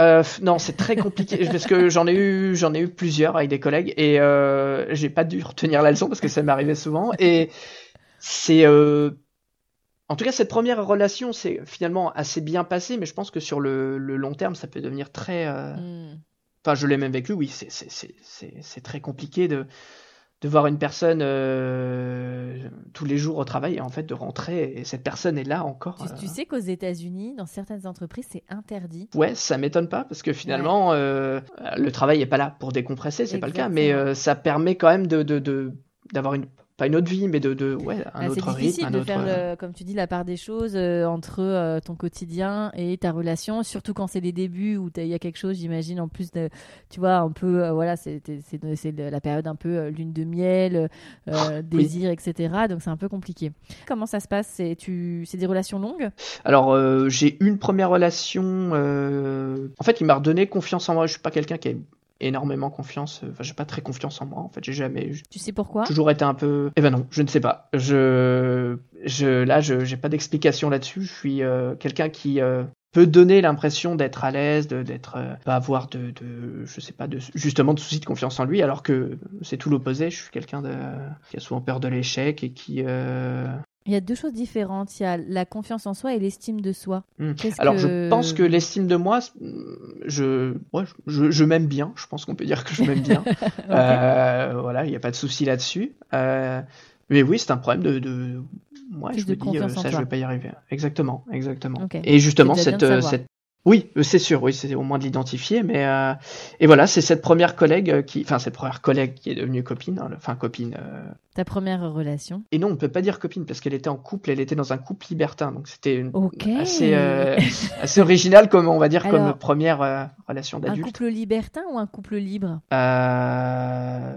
Speaker 2: non, c'est très compliqué parce que j'en ai eu, j'en ai eu plusieurs avec des collègues et j'ai pas dû retenir la leçon parce que ça m'arrivait souvent et c'est, en tout cas, cette première relation, c'est finalement assez bien passé, mais je pense que sur le, le long terme, ça peut devenir très, euh,
Speaker 1: Hmm.
Speaker 2: Enfin, je l'ai même vécu, oui, c'est- très compliqué de, de voir une personne euh, tous les jours au travail et en fait de rentrer et cette personne est là encore.
Speaker 1: Tu,
Speaker 2: euh.
Speaker 1: tu sais qu'aux États-Unis, dans certaines entreprises, c'est interdit.
Speaker 2: Ouais, ça m'étonne pas parce que finalement euh, le travail est pas là pour décompresser, c'est pas le cas, mais ça permet quand même de- d'avoir une pas une autre vie, mais de, de ouais un
Speaker 1: Bah,
Speaker 2: autre
Speaker 1: c'est difficile
Speaker 2: rythme,
Speaker 1: de
Speaker 2: autre.
Speaker 1: faire,
Speaker 2: euh,
Speaker 1: comme tu dis, la part des choses euh, entre euh, ton quotidien et ta relation, surtout quand c'est les débuts où il y a quelque chose, j'imagine, en plus de, tu vois, un peu, voilà, c'est la période un peu lune de miel, euh, désir, etc. Donc c'est un peu compliqué. Comment ça se passe? C'est des relations longues?
Speaker 2: Alors j'ai une première relation. En fait, il m'a redonné confiance en moi. Je suis pas quelqu'un qui a énormément confiance. Enfin, j'ai pas très confiance en moi. En fait, j'ai jamais.
Speaker 1: Tu sais pourquoi?
Speaker 2: Toujours été un peu. Eh ben non, je ne sais pas. Je, je, là, je, j'ai pas d'explication là-dessus. Je suis euh, quelqu'un qui euh, peut donner l'impression d'être à l'aise, de, d'être, euh, pas avoir de, de, je sais pas, de, justement de soucis de confiance en lui, alors que c'est tout l'opposé. Je suis quelqu'un qui a souvent peur de l'échec et qui.
Speaker 1: Il y a deux choses différentes. Il y a la confiance en soi et l'estime de soi.
Speaker 2: Hmm. Alors
Speaker 1: que-
Speaker 2: je pense que l'estime de moi, je, ouais, je, je m'aime bien. Je pense qu'on peut dire que je m'aime bien. Euh, voilà, il n'y a pas de souci là-dessus. Euh, mais oui, c'est un problème de, de... Ouais, je
Speaker 1: de
Speaker 2: me dis, euh, ça, je vais pas y arriver. Exactement, exactement. Et justement, cette, euh, cette... Oui, euh, c'est sûr, oui, c'est au moins de l'identifier, mais euh, et voilà, c'est cette première collègue qui, enfin cette première collègue qui est devenue copine, hein, le- enfin copine, euh,
Speaker 1: Ta première relation
Speaker 2: Et non, on peut pas dire copine parce qu'elle était en couple, elle était dans un couple libertin, donc c'était une-
Speaker 1: Ok.
Speaker 2: assez euh, assez original comme on va dire comme première euh, relation
Speaker 1: Un
Speaker 2: d'adulte.
Speaker 1: couple libertin ou un couple libre?
Speaker 2: Euh,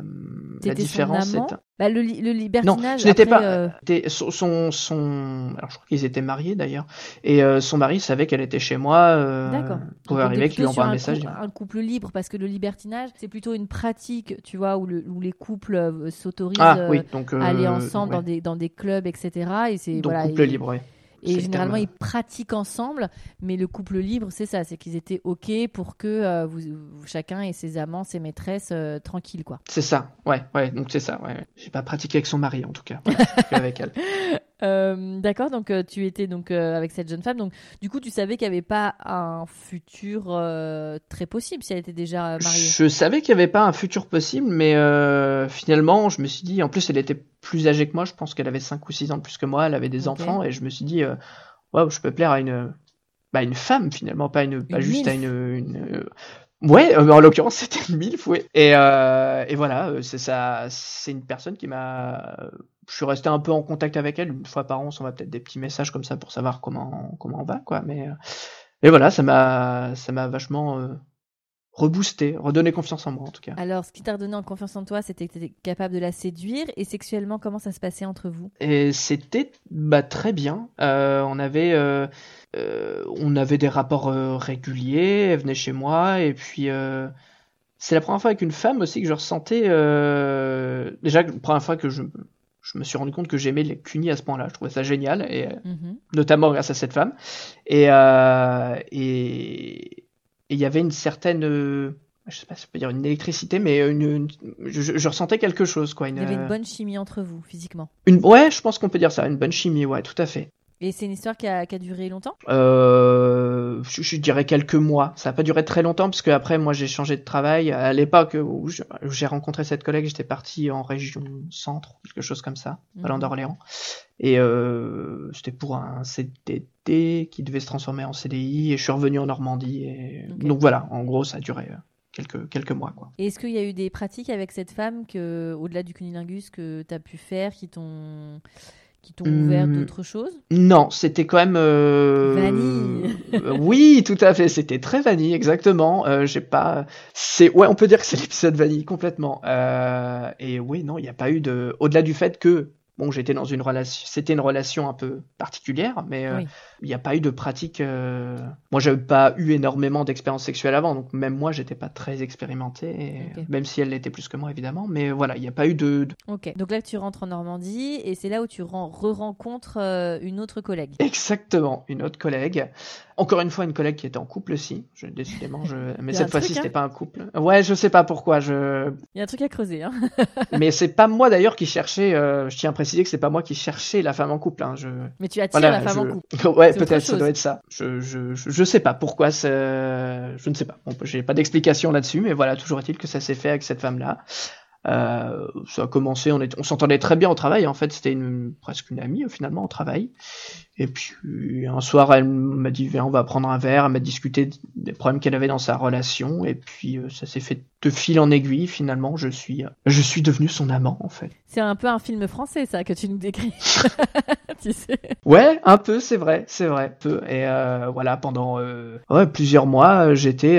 Speaker 2: la
Speaker 1: son
Speaker 2: différence,
Speaker 1: amant
Speaker 2: c'est
Speaker 1: bah, le, li- le
Speaker 2: non,
Speaker 1: libertinage.
Speaker 2: je n'étais
Speaker 1: après,
Speaker 2: pas.
Speaker 1: euh,
Speaker 2: Son, son, son- alors je crois qu'ils étaient mariés d'ailleurs, et son mari savait qu'elle était chez moi.
Speaker 1: D'accord.
Speaker 2: Pouvait arriver qu'il lui envoie un
Speaker 1: un
Speaker 2: message.
Speaker 1: cou-
Speaker 2: dire-
Speaker 1: Un couple libre, parce que le libertinage, c'est plutôt une pratique, tu vois, où, le- où les couples s'autorisent
Speaker 2: Ah oui, donc euh,
Speaker 1: aller ensemble
Speaker 2: ouais.
Speaker 1: dans, des, dans des clubs, etc. Et c'est
Speaker 2: donc
Speaker 1: voilà,
Speaker 2: couple
Speaker 1: et-
Speaker 2: libre, oui.
Speaker 1: Et généralement,
Speaker 2: le
Speaker 1: ils pratiquent ensemble, mais le couple libre, c'est ça, c'est qu'ils étaient OK pour que euh, vous, vous- chacun ait ses amants, ses maîtresses euh, tranquilles, quoi.
Speaker 2: C'est ça, ouais, ouais, donc c'est ça, ouais. J'ai pas pratiqué avec son mari en tout cas, voilà, avec elle.
Speaker 1: Euh, D'accord, donc tu étais donc avec cette jeune femme, donc du coup, tu savais qu'il n'y avait pas un futur très possible si elle était déjà mariée?
Speaker 2: Je savais qu'il n'y avait pas un futur possible, mais finalement, je me suis dit, en plus, elle était plus âgée que moi, je pense qu'elle avait 5 ou 6 ans de plus que moi, elle avait des enfants, et je me suis dit, euh, waouh, je peux plaire à une, bah, une femme finalement, pas, une, pas
Speaker 1: Une
Speaker 2: juste à une. une- euh, Ouais, euh, en l'occurrence, c'était une MILF, ouais. Et, euh, et voilà, c'est ça, c'est une personne qui m'a. Je suis resté un peu en contact avec elle, une fois par an, on s'envoie peut-être des petits messages comme ça pour savoir comment, comment on va, quoi. Mais, et voilà, ça m'a, ça m'a vachement euh, reboosté, redonné confiance en moi en tout cas.
Speaker 1: Alors, ce qui t'a redonné en confiance en toi, c'était que tu étais capable de la séduire. Et sexuellement, comment ça se passait entre vous?
Speaker 2: Et c'était bah, très bien. Euh, on avait euh, euh, on avait des rapports réguliers. Elle venait chez moi et puis c'est la première fois avec une femme aussi que je ressentais déjà la première fois que je je me suis rendu compte que j'aimais les cunis à ce point-là. Je trouvais ça génial et
Speaker 1: Mhm.
Speaker 2: notamment grâce à cette femme. Et euh, et et il y avait une certaine euh, je sais pas si on peut dire une électricité, mais une, une- je, je ressentais quelque chose quoi.
Speaker 1: Il y avait
Speaker 2: euh,
Speaker 1: une bonne chimie entre vous, physiquement.
Speaker 2: une- ouais, je pense qu'on peut dire ça, une bonne chimie, ouais, tout à fait.
Speaker 1: Et c'est une histoire qui a, qui a duré longtemps?
Speaker 2: Euh, je, je dirais quelques mois. Ça n'a pas duré très longtemps parce que après, moi, j'ai changé de travail. À l'époque où j'ai rencontré cette collègue, j'étais parti en région centre, quelque chose comme ça, allant d'Orléans. Et euh, c'était pour un CDD qui devait se transformer en CDI. Et je suis revenu en Normandie. Et... Donc voilà, en gros, ça a duré euh, quelques, quelques mois, quoi.
Speaker 1: Et est-ce qu'il y a eu des pratiques avec cette femme que, au-delà du cunilingus que tu as pu faire qui t'ont qui t'ont ouvert
Speaker 2: Hum,
Speaker 1: d'autres choses
Speaker 2: Non, c'était quand même. euh,
Speaker 1: Vanille.
Speaker 2: euh, oui, tout à fait. C'était très vanille, exactement. Euh, J'ai pas. C'est ouais, on peut dire que c'est l'épisode vanille complètement. Euh, Et oui, non, il n'y a pas eu de. Au-delà du fait que bon, j'étais dans une relation. C'était une relation un peu particulière, mais euh,
Speaker 1: Oui.
Speaker 2: il n'y a pas eu de pratique. euh, Moi, j'avais pas eu énormément d'expérience sexuelle avant, donc même moi, j'étais pas très expérimenté, et- même si elle l'était plus que moi, évidemment. Mais voilà, il n'y a pas eu de, de-
Speaker 1: Ok. Donc là, tu rentres en Normandie et c'est là où tu ren- re-rencontres euh, une autre collègue.
Speaker 2: Exactement, une autre collègue. Encore une fois, une collègue qui était en couple aussi. Je, décidément, je... mais cette fois-ci,
Speaker 1: truc,
Speaker 2: c'était
Speaker 1: hein.
Speaker 2: pas un couple. Ouais, je sais pas pourquoi. Je...
Speaker 1: Il y a un truc à creuser. Hein.
Speaker 2: mais c'est pas moi d'ailleurs qui cherchais. euh, Je tiens à préciser que c'est pas moi qui cherchais la femme en couple. Hein. Je...
Speaker 1: Mais tu attires
Speaker 2: Voilà,
Speaker 1: la femme
Speaker 2: je-
Speaker 1: en couple.
Speaker 2: ouais, peut-être, ça doit être ça. Je, je, je, sais pas pourquoi. Je ne sais pas. Bon, j'ai pas d'explication là-dessus, mais voilà, toujours est-il que ça s'est fait avec cette femme-là. Euh, ça a commencé, on, est- on s'entendait très bien au travail. En fait, c'était une, presque une amie finalement au travail. Et puis un soir, elle m'a dit viens, on va prendre un verre. Elle m'a discuté des problèmes qu'elle avait dans sa relation. Et puis euh, ça s'est fait de fil en aiguille. Finalement, je suis, je suis devenu son amant en fait.
Speaker 1: C'est un peu un film français, ça, que tu nous décris. tu sais.
Speaker 2: Ouais, un peu, c'est vrai, c'est vrai, peu. Et euh, voilà, pendant euh, ouais, plusieurs mois, j'étais,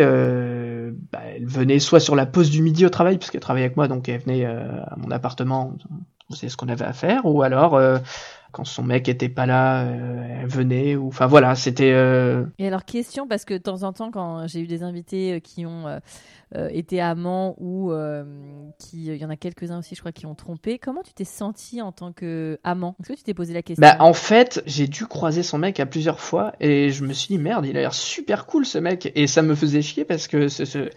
Speaker 2: bah, elle venait soit sur la pause du midi au travail, parce qu'elle travaillait avec moi, donc elle venait euh, à mon appartement, on savait ce qu'on avait à faire, ou alors euh, quand son mec était pas là, euh, elle venait, ou enfin voilà, c'était. euh,
Speaker 1: Et alors, question, parce que de temps en temps, quand j'ai eu des invités euh, qui ont euh, été amants ou qui, il y en a quelques-uns aussi, je crois, qui ont trompé, comment tu t'es senti en tant qu'amant Est-ce que tu t'es posé la question?
Speaker 2: Bah en fait, j'ai dû croiser son mec à plusieurs fois et je me suis dit merde, il a l'air super cool ce mec et ça me faisait chier parce que ce, ce...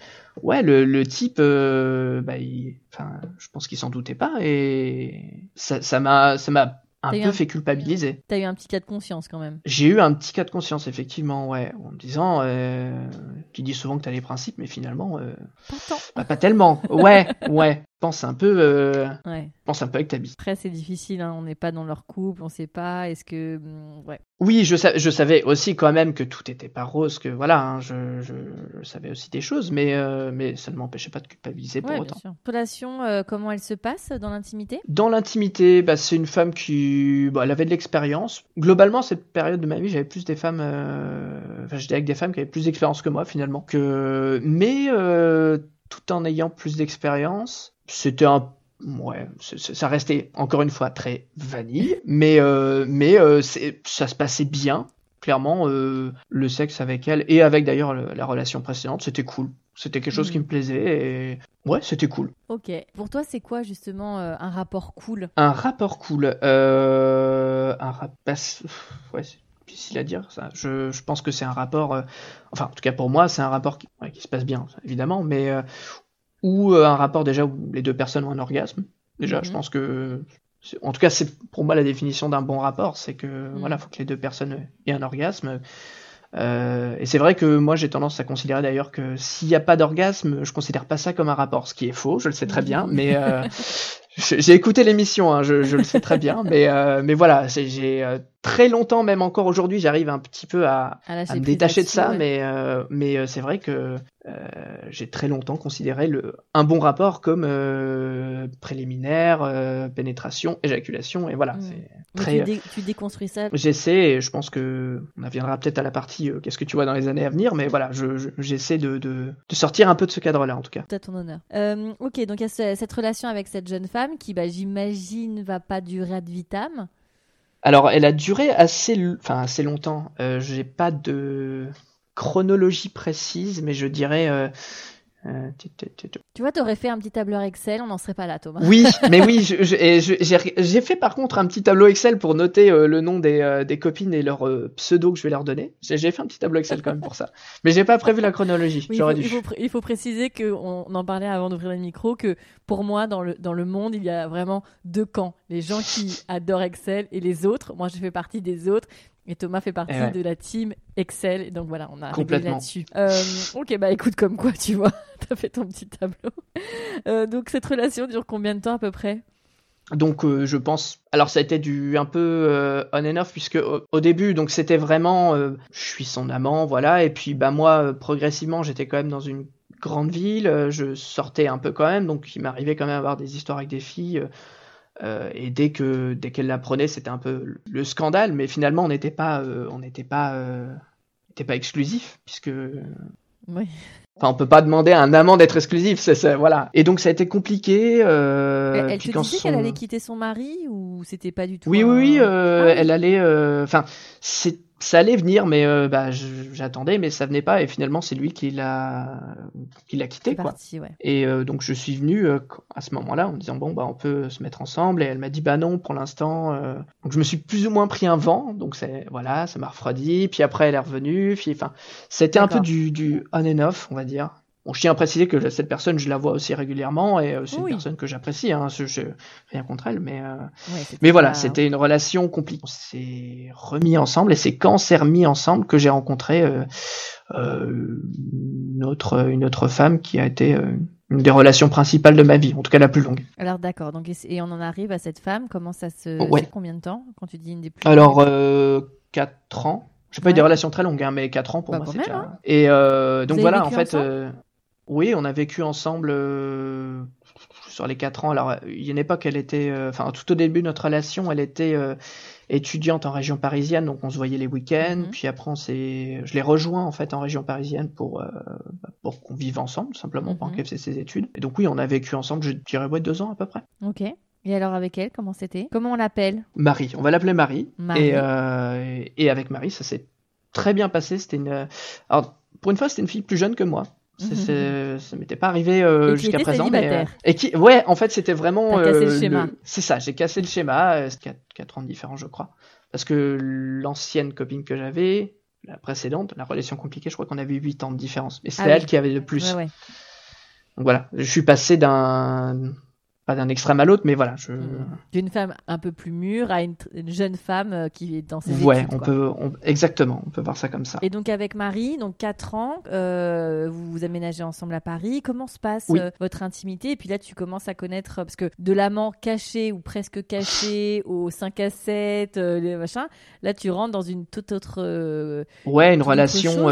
Speaker 2: ouais le, le type, bah il, enfin je pense qu'il s'en doutait pas et ça m'a ça m'a un peu
Speaker 1: un-
Speaker 2: fait culpabiliser.
Speaker 1: T'as eu un petit cas de conscience quand même.
Speaker 2: J'ai eu un petit cas de conscience effectivement ouais en me disant euh, tu dis souvent que t'as les principes mais finalement euh,
Speaker 1: Pas
Speaker 2: bah, pas tellement ouais ouais pense un peu, euh,
Speaker 1: Ouais.
Speaker 2: pense un peu avec ta bise.
Speaker 1: Après, c'est difficile, hein, on n'est pas dans leur couple, on sait pas. Est-ce que. Ouais.
Speaker 2: Oui, je, sa- je savais aussi quand même que tout était pas rose, que voilà, hein, je, je, je savais aussi des choses, mais, euh, mais ça ne m'empêchait pas de culpabiliser pour
Speaker 1: Ouais,
Speaker 2: autant.
Speaker 1: bien sûr. Relation, euh, comment elle se passe dans l'intimité?
Speaker 2: Dans l'intimité, bah, c'est une femme qui, bah, elle avait de l'expérience. Globalement, cette période de ma vie, j'avais plus des femmes, enfin, j'étais avec des femmes qui avaient plus d'expérience que moi finalement. Que, mais tout en ayant plus d'expérience, c'était un, ouais, ça restait encore une fois très vanille, mais euh, mais euh, c'est, ça se passait bien. Clairement, euh, le sexe avec elle et avec d'ailleurs le- la relation précédente, c'était cool. C'était quelque chose qui
Speaker 1: Mhm.
Speaker 2: me plaisait et ouais, c'était cool.
Speaker 1: Ok. Pour toi, c'est quoi justement un rapport cool?
Speaker 2: Un rapport cool. Un rap... bah, ouais, difficile à dire ça. Je, je pense que c'est un rapport. euh, Enfin, en tout cas pour moi, c'est un rapport qui, ouais, qui se passe bien, évidemment, mais euh, ou euh, un rapport déjà où les deux personnes ont un orgasme. Déjà,
Speaker 1: Mhm.
Speaker 2: je pense que. En tout cas, c'est pour moi la définition d'un bon rapport, c'est que voilà, faut que les deux personnes aient un orgasme. Euh, et c'est vrai que moi j'ai tendance à considérer d'ailleurs que s'il n'y a pas d'orgasme, je considère pas ça comme un rapport, ce qui est faux, je le sais très bien, mais j'ai écouté l'émission, hein, je, je le sais très bien, mais, euh, mais voilà, j'ai très longtemps, même encore aujourd'hui, j'arrive un petit peu à,
Speaker 1: à
Speaker 2: me détacher de ça,
Speaker 1: ouais.
Speaker 2: mais, euh, mais euh, c'est vrai que euh, j'ai très longtemps considéré le, un bon rapport comme euh, préliminaire, pénétration, éjaculation, et voilà,
Speaker 1: Mm. Mais
Speaker 2: très...
Speaker 1: tu, dé- tu déconstruis ça.
Speaker 2: J'essaie, et je pense que on reviendra peut-être à la partie qu'est-ce que tu vois dans les années à venir, mais voilà, je- je- j'essaie de, de, de sortir un peu de ce cadre-là en tout cas.
Speaker 1: Tout à ton honneur. Ok, donc il y a ce- cette relation avec cette jeune femme qui, bah, j'imagine, va pas durer ad vitam.
Speaker 2: Alors, elle a duré assez, enfin, assez longtemps. Euh, j'ai pas de chronologie précise, mais je dirais. Euh, tu- tu- tu- tu-
Speaker 1: Tu vois, t'aurais fait un petit tableur Excel, on n'en serait pas là, Thomas.
Speaker 2: Oui, mais oui, je- je- j'ai fait par contre un petit tableau Excel pour noter euh, le nom des, euh, des copines et leur euh, pseudo que je vais leur donner. J'ai j'ai fait un petit tableau Excel quand même pour ça. Mais j'ai pas prévu la chronologie.
Speaker 1: Oui, il,
Speaker 2: J'aurais
Speaker 1: faut,
Speaker 2: dû.
Speaker 1: il faut pr- il faut préciser qu'on en parlait avant d'ouvrir le micro, que pour moi, dans le, dans le monde, il y a vraiment deux camps. Les gens qui adorent Excel et les autres. Moi, je fais partie des autres. Et Thomas fait partie
Speaker 2: Eh ouais.
Speaker 1: de la team Excel. Donc voilà, on a réglé là-dessus. Euh, ok, bah écoute, comme quoi, tu vois, t'as fait ton petit tableau. Euh, donc cette relation dure combien de temps à peu près?
Speaker 2: Donc euh, je pense. Alors ça a été du un peu euh, on and off puisque au, au début donc c'était vraiment euh, je suis son amant voilà et puis bah moi progressivement j'étais quand même dans une grande ville je sortais un peu quand même donc il m'arrivait quand même à avoir des histoires avec des filles euh, euh, et dès que dès qu'elle l'apprenait c'était un peu le- le scandale mais finalement on n'était pas euh, on n'était pas euh, n'était pas exclusif puisque
Speaker 1: Oui.
Speaker 2: Enfin, on peut pas demander à un amant d'être exclusif, c'est ça, voilà. Et donc ça a été compliqué. Euh,
Speaker 1: elle elle te disait
Speaker 2: son-
Speaker 1: qu'elle allait quitter son mari ou c'était pas du tout
Speaker 2: oui,
Speaker 1: un-
Speaker 2: oui, oui, euh,
Speaker 1: Ah oui.
Speaker 2: elle allait. euh, Enfin, c'est ça allait venir, mais euh, bah, j'attendais, mais ça venait pas, et finalement, c'est lui qui l'a qui l'a quitté,
Speaker 1: C'est
Speaker 2: quoi.
Speaker 1: parti, ouais.
Speaker 2: Et euh, donc, je suis venu euh, à ce moment-là en me disant bon, bah, on peut se mettre ensemble, et elle m'a dit bah non, pour l'instant. Donc, je me suis plus ou moins pris un vent, donc c'est voilà, ça m'a refroidi. Puis après, elle est revenue. Puis, enfin, c'était un peu du, du on and off, on va dire. Bon, je tiens à préciser que cette personne, je la vois aussi régulièrement, et euh, c'est
Speaker 1: Oui.
Speaker 2: une personne que j'apprécie. Hein, je, je- rien contre elle, mais. euh,
Speaker 1: Ouais,
Speaker 2: mais voilà,
Speaker 1: pas-
Speaker 2: c'était une relation compliquée. On s'est remis ensemble et c'est quand on s'est remis ensemble que j'ai rencontré euh, euh, une, autre, une autre femme qui a été euh, une des relations principales de ma vie, en tout cas la plus longue.
Speaker 1: Alors d'accord, donc et, on en arrive à cette femme. Comment ça se
Speaker 2: Ouais.
Speaker 1: combien de temps quand tu dis une des plus
Speaker 2: Alors, euh, 4 ans. J'ai pas eu des relations très longues, hein, mais 4 ans pour
Speaker 1: Bah,
Speaker 2: moi c'est déjà.
Speaker 1: hein.
Speaker 2: Et euh, donc voilà, en fait, euh, oui, on a vécu ensemble euh, sur les 4 ans. Alors, il y a une époque, elle était, euh, enfin, tout au début de notre relation, elle était euh, étudiante en région parisienne, donc on se voyait les week-ends.
Speaker 1: Mhm.
Speaker 2: Puis après, on s'est, je l'ai rejoint en fait en région parisienne pour pour qu'on vive ensemble, simplement, pendant
Speaker 1: Mhm.
Speaker 2: qu'elle faisait ses études. Et donc oui, on a vécu ensemble, je dirais ouais, deux ans à peu près.
Speaker 1: Ok. Et alors avec elle, comment c'était? Comment on l'appelle?
Speaker 2: Marie, on va l'appeler Marie.
Speaker 1: Marie.
Speaker 2: Et, et- et avec Marie, ça s'est très bien passé. C'était une, alors pour une fois, c'était une fille plus jeune que moi. C'est- c'est- ça m'était pas arrivé euh, jusqu'à présent. Mais, euh, et qui, ouais, en fait, c'était vraiment.
Speaker 1: T'as cassé le
Speaker 2: euh. C'est ça, j'ai cassé le schéma. euh, C'est 4, ans de différence, je crois. Parce que l'ancienne copine que j'avais, la précédente, la relation compliquée, je crois qu'on avait 8 ans de différence. Mais c'était
Speaker 1: Ah oui.
Speaker 2: elle qui avait le plus.
Speaker 1: Ouais, ouais.
Speaker 2: Donc voilà, je suis passé d'un pas d'un extrême à l'autre, mais voilà. Je...
Speaker 1: D'une femme un peu plus mûre à une, jeune femme euh, qui est dans ses
Speaker 2: ouais,
Speaker 1: études.
Speaker 2: on peut, exactement, on peut voir ça comme ça.
Speaker 1: Et donc avec Marie, donc 4 ans, euh, vous vous aménagez ensemble à Paris. Comment se passe euh, votre intimité? Et puis là, tu commences à connaître, parce que de l'amant caché ou presque caché au 5 à 7, les machins, là tu rentres dans une toute autre...
Speaker 2: ouais, une relation,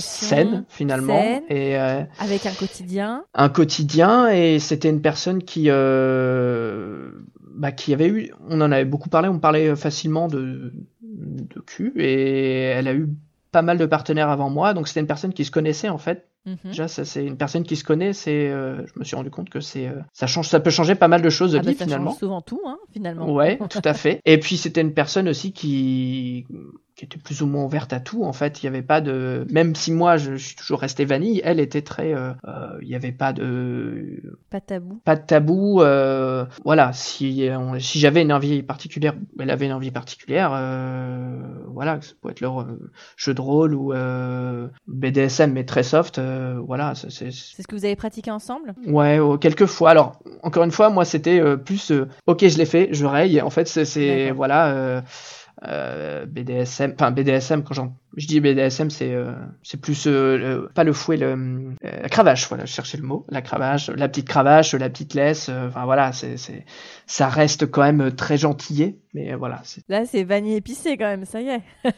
Speaker 2: saine finalement. Et,
Speaker 1: avec un quotidien.
Speaker 2: Un quotidien, et c'était une personne qui euh, bah, qui avait eu, on en avait beaucoup parlé, on parlait facilement de, de cul, et elle a eu pas mal de partenaires avant moi, donc c'était une personne qui se connaissait en fait. Mhm. Déjà, ça c'est une personne qui se connaît. C'est, euh, je me suis rendu compte que c'est, euh, ça change, ça peut changer pas mal de choses de
Speaker 1: ah
Speaker 2: vie
Speaker 1: bah, ça
Speaker 2: finalement.
Speaker 1: Change souvent tout, hein, finalement.
Speaker 2: Ouais, tout à fait. Et puis c'était une personne aussi qui, qui était plus ou moins ouverte à tout. En fait, il n'y avait pas de, même si moi je, suis toujours resté vanille, elle était très, euh, euh, il n'y avait pas de,
Speaker 1: pas de tabou.
Speaker 2: Pas de tabou. Euh, voilà, si si j'avais une envie particulière, elle avait une envie particulière. voilà, ça peut être leur jeu de rôle ou BDSM mais très soft. voilà,
Speaker 1: c'est. C'est ce que vous avez pratiqué ensemble?
Speaker 2: Ouais, quelques fois. Alors encore une fois, moi c'était plus, ok, je l'ai fait, je raye. En fait, c'est voilà euh, BDSM, enfin BDSM quand je dis BDSM c'est euh, c'est plus euh, pas le fouet le la cravache voilà je cherchais le mot la cravache la petite cravache la petite laisse enfin voilà c'est c'est ça reste quand même très gentillé mais voilà
Speaker 1: là c'est vanille épicé quand même ça y est.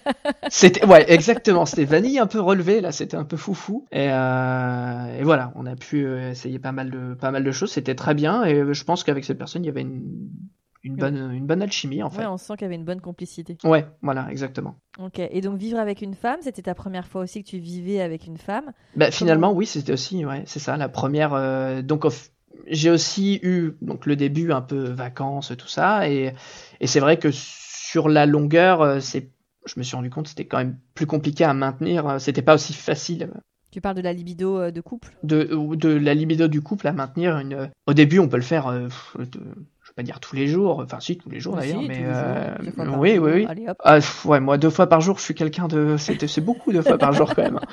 Speaker 2: C'était ouais exactement c'était vanille un peu relevé là c'était un peu foufou et, et voilà on a pu essayer pas mal de pas mal de choses c'était très bien et je pense qu'avec cette personne il y avait une une bonne, une bonne alchimie en fait.
Speaker 1: Ouais, on sent qu'il y avait une bonne complicité.
Speaker 2: Ouais, voilà, exactement.
Speaker 1: Ok, et donc vivre avec une femme, c'était ta première fois aussi que tu vivais avec une femme
Speaker 2: bah, Finalement, oui, c'était aussi, ouais, c'est ça, la première. Euh, donc, j'ai aussi eu donc le début un peu vacances, tout ça, et, et c'est vrai que sur la longueur, euh, c'est, je me suis rendu compte, c'était quand même plus compliqué à maintenir. Euh, c'était pas aussi facile.
Speaker 1: Tu parles de la libido de couple?
Speaker 2: De, de la libido du couple à maintenir. Une... Au début, on peut le faire pas dire tous les jours, enfin si tous les jours d'ailleurs, mais euh, oui, oui, oui, ah, ouais, moi deux fois par jour, je suis quelqu'un de, c'est beaucoup deux fois par jour quand même. Hein.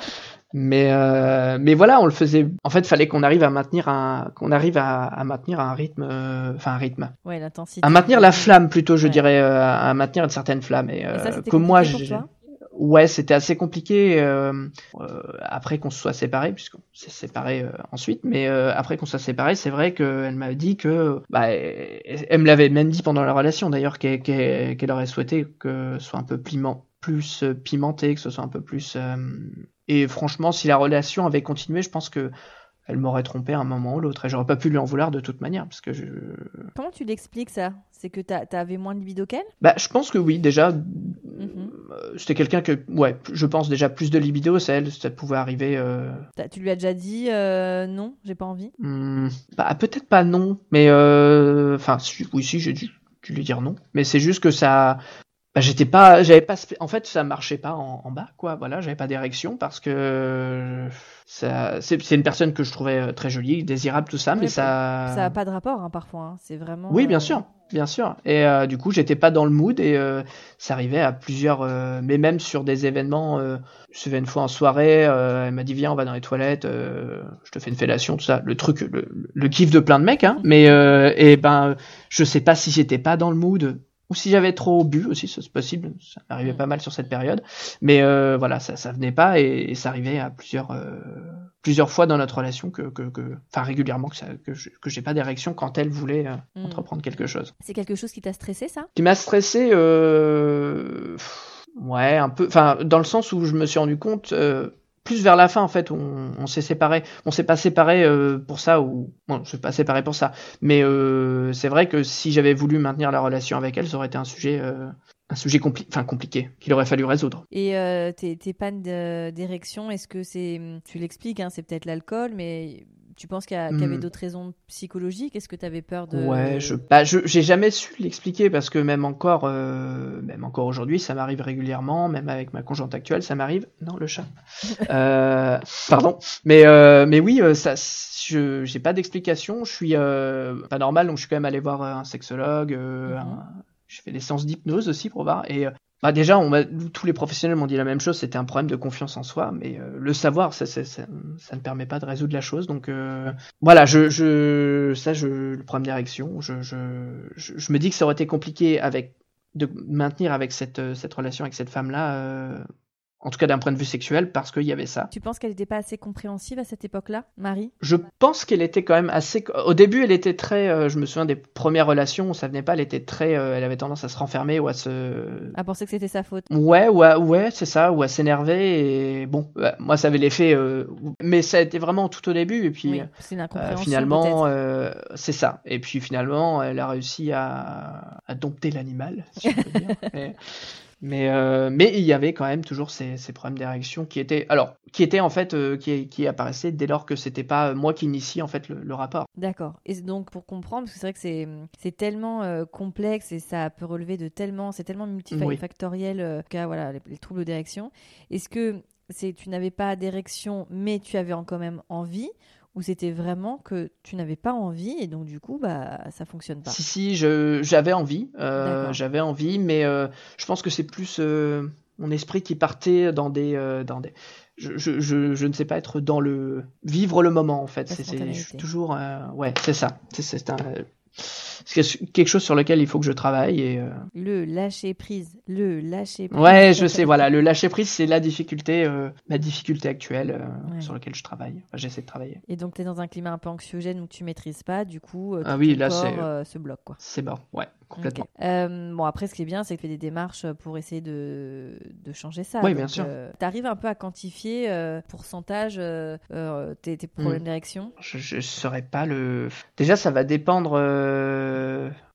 Speaker 2: Mais euh, mais voilà, on le faisait. En fait, fallait qu'on arrive à maintenir un, qu'on arrive à, à, maintenir un rythme, euh, enfin un rythme.
Speaker 1: Ouais, l'intensité.
Speaker 2: À maintenir la flamme plutôt, je dirais, à maintenir une certaine flamme. Et,
Speaker 1: et
Speaker 2: moi,
Speaker 1: j'ai
Speaker 2: ouais, c'était assez compliqué euh, euh, après qu'on se soit séparés, puisqu'on s'est séparés euh, ensuite. Mais euh, après qu'on soit séparés, c'est vrai qu'elle m'a dit que, bah, elle, me l'avait même dit pendant la relation d'ailleurs, qu'elle aurait souhaité que ce soit un peu piment, plus pimenté, que ce soit un peu plus. et franchement, si la relation avait continué, je pense que elle m'aurait trompé à un moment ou l'autre. Et j'aurais pas pu lui en vouloir de toute manière. Parce que je...
Speaker 1: Comment tu l'expliques ça? C'est que tu avais moins de libido qu'elle?
Speaker 2: Bah, Je pense que oui, déjà. Mhm. Euh, c'était quelqu'un que, ouais, je pense déjà plus de libido, c'est elle, ça pouvait arriver. Euh...
Speaker 1: Tu lui as déjà dit euh, non, j'ai pas envie?
Speaker 2: Hmm, Bah, peut-être pas non, mais. Euh, enfin, oui, si, j'ai dû lui dire non. Mais c'est juste que ça bah, j'étais pas j'avais pas en fait ça marchait pas en, bas quoi. Voilà j'avais pas d'érection parce que ça c'est une personne que je trouvais euh, très jolie désirable tout ça mais ça
Speaker 1: ça a pas de rapport hein, parfois hein. c'est vraiment
Speaker 2: oui bien euh, sûr bien sûr. Et euh, du coup j'étais pas dans le mood et ça arrivait à plusieurs mais même sur des événements je suis une fois en soirée elle m'a dit viens on va dans les toilettes je te fais une fellation tout ça. Le truc le, le kiff de plein de mecs hein. Mais et ben je sais pas si j'étais pas dans le mood ou si j'avais trop bu aussi, c'est possible, ça m'arrivait mm. pas mal sur cette période. Mais euh, voilà, ça, ça venait pas et, ça arrivait à plusieurs, euh, plusieurs fois dans notre relation que, que, que enfin régulièrement que, ça, que, que j'ai pas d'érection quand elle voulait euh, mm. entreprendre quelque chose.
Speaker 1: C'est quelque chose qui t'a stressé, ça?
Speaker 2: Qui m'a stressé, euh... ouais, un peu, enfin dans le sens où je me suis rendu compte plus vers la fin en fait on, on s'est séparé on s'est pas séparé euh, pour ça ou bon je suis pas séparé pour ça. Mais euh, c'est vrai que si j'avais voulu maintenir la relation avec elle ça aurait été un sujet euh, un sujet compli enfin compliqué qu'il aurait fallu résoudre.
Speaker 1: Et tes, tes pannes d'érection est-ce que c'est tu l'expliques hein, c'est peut-être l'alcool mais tu penses qu'il y, avait hmm. d'autres raisons psychologiques? Est-ce que tu avais peur de
Speaker 2: Ouais, je bah, j'ai jamais su l'expliquer parce que même encore euh, même encore aujourd'hui, ça m'arrive régulièrement, même avec ma conjointe actuelle, ça m'arrive. Non, le chat. euh, pardon. Mais euh, mais oui, ça je j'ai pas d'explication, je suis pas normal donc je suis quand même allé voir un sexologue, mm-hmm. je fais des séances d'hypnose aussi pour voir et bah déjà, tous les professionnels m'ont dit la même chose, c'était un problème de confiance en soi, mais euh, le savoir, ça, ça, ça, ça, ne permet pas de résoudre la chose. Donc euh, voilà, je, je, ça, je, le problème d'érection, je, je, me dis que ça aurait été compliqué avec de maintenir avec cette, cette relation avec cette femme-là euh, en tout cas d'un point de vue sexuel, parce qu'il y avait ça.
Speaker 1: Tu penses qu'elle n'était pas assez compréhensive à cette époque-là, Marie?
Speaker 2: Je pense qu'elle était quand même assez. Au début, elle était très. Euh, je me souviens des premières relations où ça venait pas. Elle était très. Euh, elle avait tendance à se renfermer ou à se.
Speaker 1: À penser que c'était sa faute.
Speaker 2: Ouais, ouais, ouais, c'est ça, ou à s'énerver. Et bon, moi, ça avait l'effet. Euh, mais ça a été vraiment tout au début. Et puis, finalement, c'est ça. Et puis finalement, elle a réussi à, à dompter l'animal, si je peux dire. Mais, euh, mais il y avait quand même toujours ces, ces problèmes d'érection qui étaient, alors, qui étaient en fait, euh, qui, qui apparaissaient dès lors que c'était pas moi qui initie en fait le, le rapport.
Speaker 1: D'accord. Et donc pour comprendre, parce que c'est vrai que c'est, c'est tellement euh, complexe et ça peut relever de tellement, c'est tellement multifactoriel, oui. cas voilà, les, les troubles d'érection. Est-ce que c'est tu n'avais pas d'érection, mais tu avais quand même envie? Ou c'était vraiment que tu n'avais pas envie et donc du coup bah ça fonctionne pas
Speaker 2: Si si, j'avais envie, euh, j'avais envie, mais euh, je pense que c'est plus euh, mon esprit qui partait dans des dans des je, je, je, je, ne sais pas être dans le vivre le moment en fait. C'est toujours ouais c'est ça. C'est un c'est quelque chose sur lequel il faut que je travaille et euh...
Speaker 1: le lâcher prise le lâcher prise.
Speaker 2: Ouais je sais voilà le lâcher prise c'est la difficulté euh, ma difficulté actuelle euh, ouais. sur laquelle je travaille. Enfin, j'essaie de travailler.
Speaker 1: Et donc tu es dans un climat un peu anxiogène où tu maîtrises pas du coup euh,
Speaker 2: ah oui là c'est
Speaker 1: euh, se bloque quoi.
Speaker 2: c'est bon ouais complètement.
Speaker 1: Okay. bon après ce qui est bien c'est que tu fais des démarches pour essayer de, de changer ça.
Speaker 2: Oui donc, bien sûr.
Speaker 1: tu arrives un peu à quantifier pourcentage tes, tes problèmes mmh. d'érection?
Speaker 2: Je, je saurais pas le déjà ça va dépendre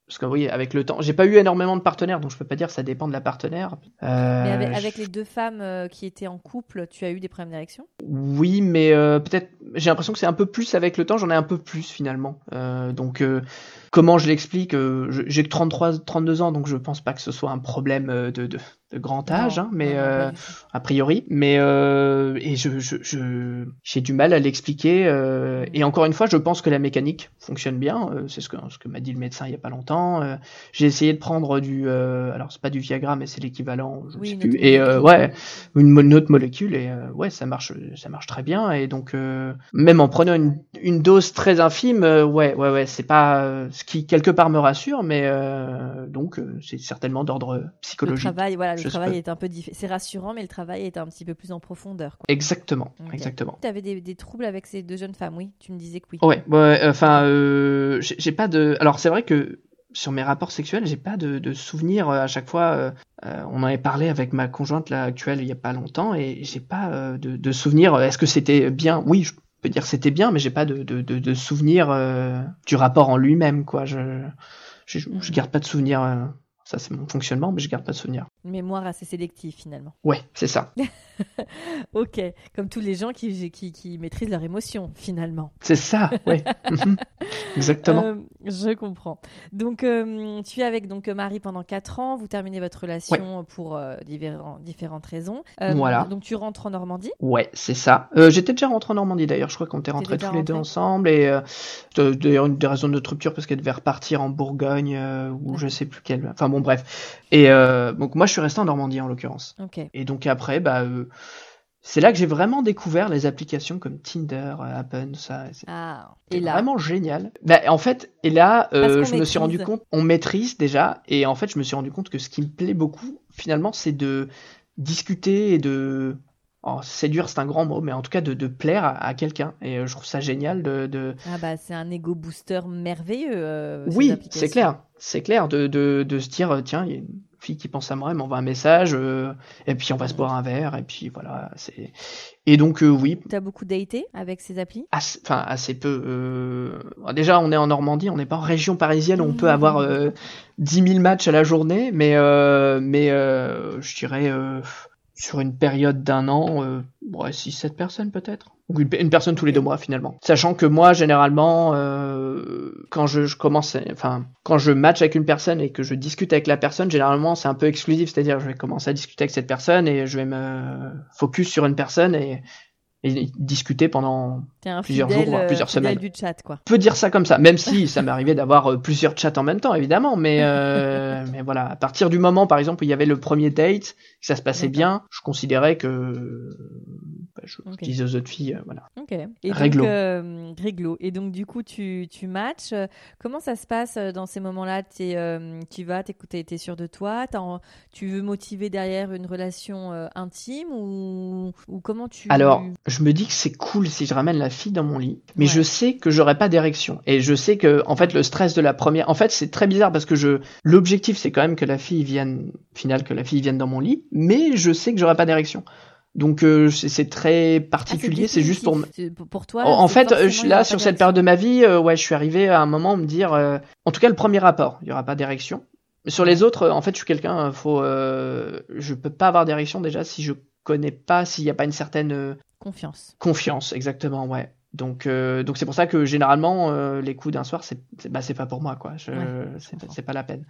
Speaker 2: parce que oui, avec le temps, j'ai pas eu énormément de partenaires, donc je peux pas dire que ça dépend de la partenaire.
Speaker 1: Euh, mais avec, avec, les deux femmes euh, qui étaient en couple, tu as eu des problèmes d'érection
Speaker 2: Oui, mais euh, peut-être, j'ai l'impression que c'est un peu plus avec le temps, j'en ai un peu plus finalement. Euh, donc comment je l'explique? J'ai que 33, 32 ans, donc je pense pas que ce soit un problème de, de, de grand âge, non, hein, mais non, a priori. Mais et je, je, je, j'ai du mal à l'expliquer. et encore une fois, je pense que la mécanique fonctionne bien. c'est ce que, ce que m'a dit le médecin il y a pas longtemps. Euh, j'ai essayé de prendre du, euh, alors c'est pas du Viagra, mais c'est l'équivalent, je oui, sais plus. Et euh, ouais, une, une, autre molécule et ouais, ça marche, ça marche très bien. Et donc même en prenant une, une dose très infime, ouais, ouais, ouais, c'est pas ce qui quelque part me rassure, mais donc c'est certainement d'ordre psychologique.
Speaker 1: Le travail, voilà, le travail est un peu différent. C'est rassurant, mais le travail est un petit peu plus en profondeur. Quoi.
Speaker 2: Exactement, okay. exactement.
Speaker 1: Tu avais des, des, troubles avec ces deux jeunes femmes, oui Tu me disais que oui.
Speaker 2: Ouais, ouais enfin, euh, j'ai pas de. Alors c'est vrai que sur mes rapports sexuels, j'ai pas de, de souvenirs à chaque fois. Euh, on en avait parlé avec ma conjointe là actuelle il y a pas longtemps et j'ai pas euh, de, de souvenirs. Est-ce que c'était bien? Oui, je peux dire c'était bien, mais j'ai pas de, de, de, de souvenirs euh, du rapport en lui-même quoi. Je, je, je garde pas de souvenirs. Ça c'est mon fonctionnement, mais je garde pas de souvenirs.
Speaker 1: Une mémoire assez sélective finalement.
Speaker 2: Ouais, c'est ça.
Speaker 1: ok, comme tous les gens qui, qui, qui maîtrisent leurs émotions finalement.
Speaker 2: C'est ça, oui. Exactement. Euh,
Speaker 1: je comprends. Donc, euh, tu es avec donc Marie pendant 4 ans, vous terminez votre relation ouais. pour euh, différentes raisons.
Speaker 2: voilà.
Speaker 1: Donc, tu rentres en Normandie
Speaker 2: Ouais, c'est ça. J'étais déjà rentré en Normandie d'ailleurs, je crois qu'on était rentrés tous les deux ensemble. Et d'ailleurs, une des raisons de notre rupture, parce qu'elle devait repartir en Bourgogne, ou ouais. je sais plus quelle. Enfin bon, bref. Et donc, moi, je suis resté en Normandie en l'occurrence.
Speaker 1: Okay.
Speaker 2: Et donc, après, bah c'est là que j'ai vraiment découvert les applications comme Tinder, Happen, ça. C'est
Speaker 1: ah,
Speaker 2: vraiment génial. Bah, en fait, et là, euh, je maîtrise. me suis rendu compte, on maîtrise déjà, et en fait, je me suis rendu compte que ce qui me plaît beaucoup, finalement, c'est de discuter et de séduire, c'est un grand mot, mais en tout cas de, de plaire à, à quelqu'un. Et euh, je trouve ça génial de. de...
Speaker 1: Ah bah c'est un ego booster merveilleux. Euh,
Speaker 2: oui, c'est clair, c'est clair de, de, de se dire tiens, il y a une fille qui pense à moi, elle m'envoie un message, euh, et puis on va se boire un verre, et puis voilà. c'est Et donc, euh, oui.
Speaker 1: Tu as beaucoup daté avec ces applis?
Speaker 2: Enfin, assez peu. Déjà, on est en Normandie, on n'est pas en région parisienne, où on peut avoir euh, 10 000 matchs à la journée, mais, mais je dirais sur une période d'un an, euh, ouais, 6-7 personnes peut-être. Ou une, personne tous les deux mois finalement. Sachant que moi, généralement, euh, quand je, je, commence, enfin, quand je match avec une personne et que je discute avec la personne, généralement c'est un peu exclusif, c'est-à-dire je vais commencer à discuter avec cette personne et je vais me focus sur une personne et, et discuter pendant
Speaker 1: un
Speaker 2: plusieurs
Speaker 1: fidèle,
Speaker 2: jours, voire
Speaker 1: euh,
Speaker 2: plusieurs
Speaker 1: fidèle
Speaker 2: semaines.
Speaker 1: du chat, quoi.
Speaker 2: On peut dire ça comme ça, même si ça m'arrivait d'avoir euh, plusieurs chats en même temps, évidemment. Mais, euh, mais voilà, à partir du moment, par exemple, où il y avait le premier date, que ça se passait bien, je considérais que bah, je
Speaker 1: Ok.
Speaker 2: disais aux autres filles, euh, voilà.
Speaker 1: Ok. Et
Speaker 2: Réglo.
Speaker 1: donc, euh, réglo. Et donc, du coup, tu, tu matches. Euh, Comment ça se passe dans ces moments-là? Tu vas, t'es es sûr de toi? Tu veux motiver derrière une relation intime ou, ou comment tu.
Speaker 2: Alors, je me dis que c'est cool si je ramène la fille dans mon lit, mais
Speaker 1: Ouais.
Speaker 2: je sais que j'aurai pas d'érection. Et je sais que, en fait, le stress de la première, en fait, c'est très bizarre parce que je, l'objectif, c'est quand même que la fille vienne, final, que la fille vienne dans mon lit, mais je sais que j'aurai pas d'érection. Donc, euh, c'est très
Speaker 1: Ah,
Speaker 2: particulier, c'est juste pour.
Speaker 1: C'est- pour. toi.
Speaker 2: En, fait, euh, je- là, sur cette période de ma vie, euh, ouais, je suis arrivé à un moment me dire, euh, en tout cas, le premier rapport, il y aura pas d'érection. Sur les autres, en fait, je suis quelqu'un, faut, je peux pas avoir d'érection déjà si je connais pas, s'il y a pas une certaine
Speaker 1: Confiance.
Speaker 2: confiance, exactement, ouais. Donc, donc c'est pour ça que généralement, les coups d'un soir, c'est, bah, c'est pas pour moi, quoi.
Speaker 1: Ouais,
Speaker 2: c'est, pas la peine.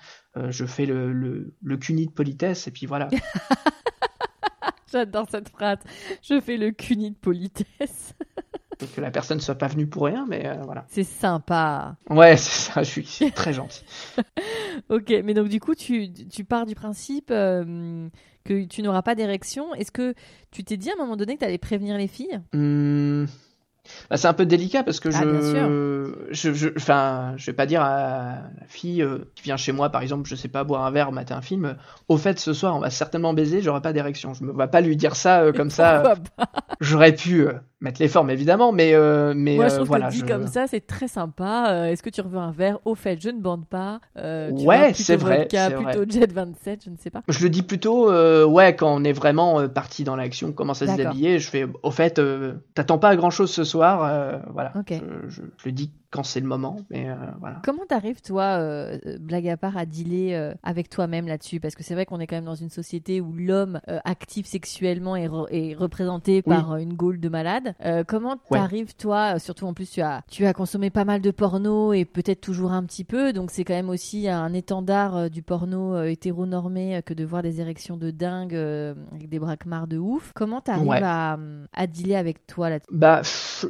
Speaker 2: Je fais le, le, le cuni de politesse et puis voilà.
Speaker 1: J'adore cette phrase. Je fais le cuni de politesse.
Speaker 2: que la personne soit pas venue pour rien, mais euh, voilà.
Speaker 1: C'est sympa.
Speaker 2: Ouais, c'est ça. Je suis très gentil.
Speaker 1: Ok, mais donc du coup, tu, tu pars du principe euh, que tu n'auras pas d'érection. Est-ce que tu t'es dit à un moment donné que tu allais prévenir les filles?
Speaker 2: Hum, bah, c'est un peu délicat parce que
Speaker 1: Ah,
Speaker 2: je, je, je, enfin, je vais pas dire à la fille euh, qui vient chez moi, par exemple, je sais pas, boire un verre, mater un film. euh, Au fait, ce soir, on va certainement baiser, j'aurai pas d'érection. Je me vois pas lui dire ça euh, comme ça. J'aurais pu mettre les formes, évidemment, mais, euh, mais
Speaker 1: Moi, je
Speaker 2: euh,
Speaker 1: trouve
Speaker 2: voilà.
Speaker 1: que dit
Speaker 2: je-
Speaker 1: comme ça, c'est très sympa. Euh, Est-ce que tu veux un verre Au fait, je ne bande pas. Euh, tu
Speaker 2: Ouais, c'est vrai,
Speaker 1: vodka,
Speaker 2: c'est vrai.
Speaker 1: plutôt Jet 27, je ne sais pas.
Speaker 2: Je le dis plutôt, euh, ouais, quand on est vraiment parti dans l'action, on commence à se déshabiller, je fais, au fait, t'attends pas à grand chose ce soir, voilà. Je, je- je le dis quand c'est le moment, mais voilà.
Speaker 1: Comment t'arrives, toi, blague à part, à dealer avec toi-même là-dessus? Parce que c'est vrai qu'on est quand même dans une société où l'homme actif sexuellement est, re- est représenté
Speaker 2: Oui.
Speaker 1: par une gaule de malade. Euh, comment
Speaker 2: Ouais.
Speaker 1: t'arrives, toi, surtout en plus tu as, tu as consommé pas mal de porno et peut-être toujours un petit peu, donc c'est quand même aussi un étendard euh, du porno euh, hétéronormé que de voir des érections de dingue avec des braquemars de ouf. Comment t'arrives
Speaker 2: Ouais.
Speaker 1: à, à dealer avec toi là
Speaker 2: Bah,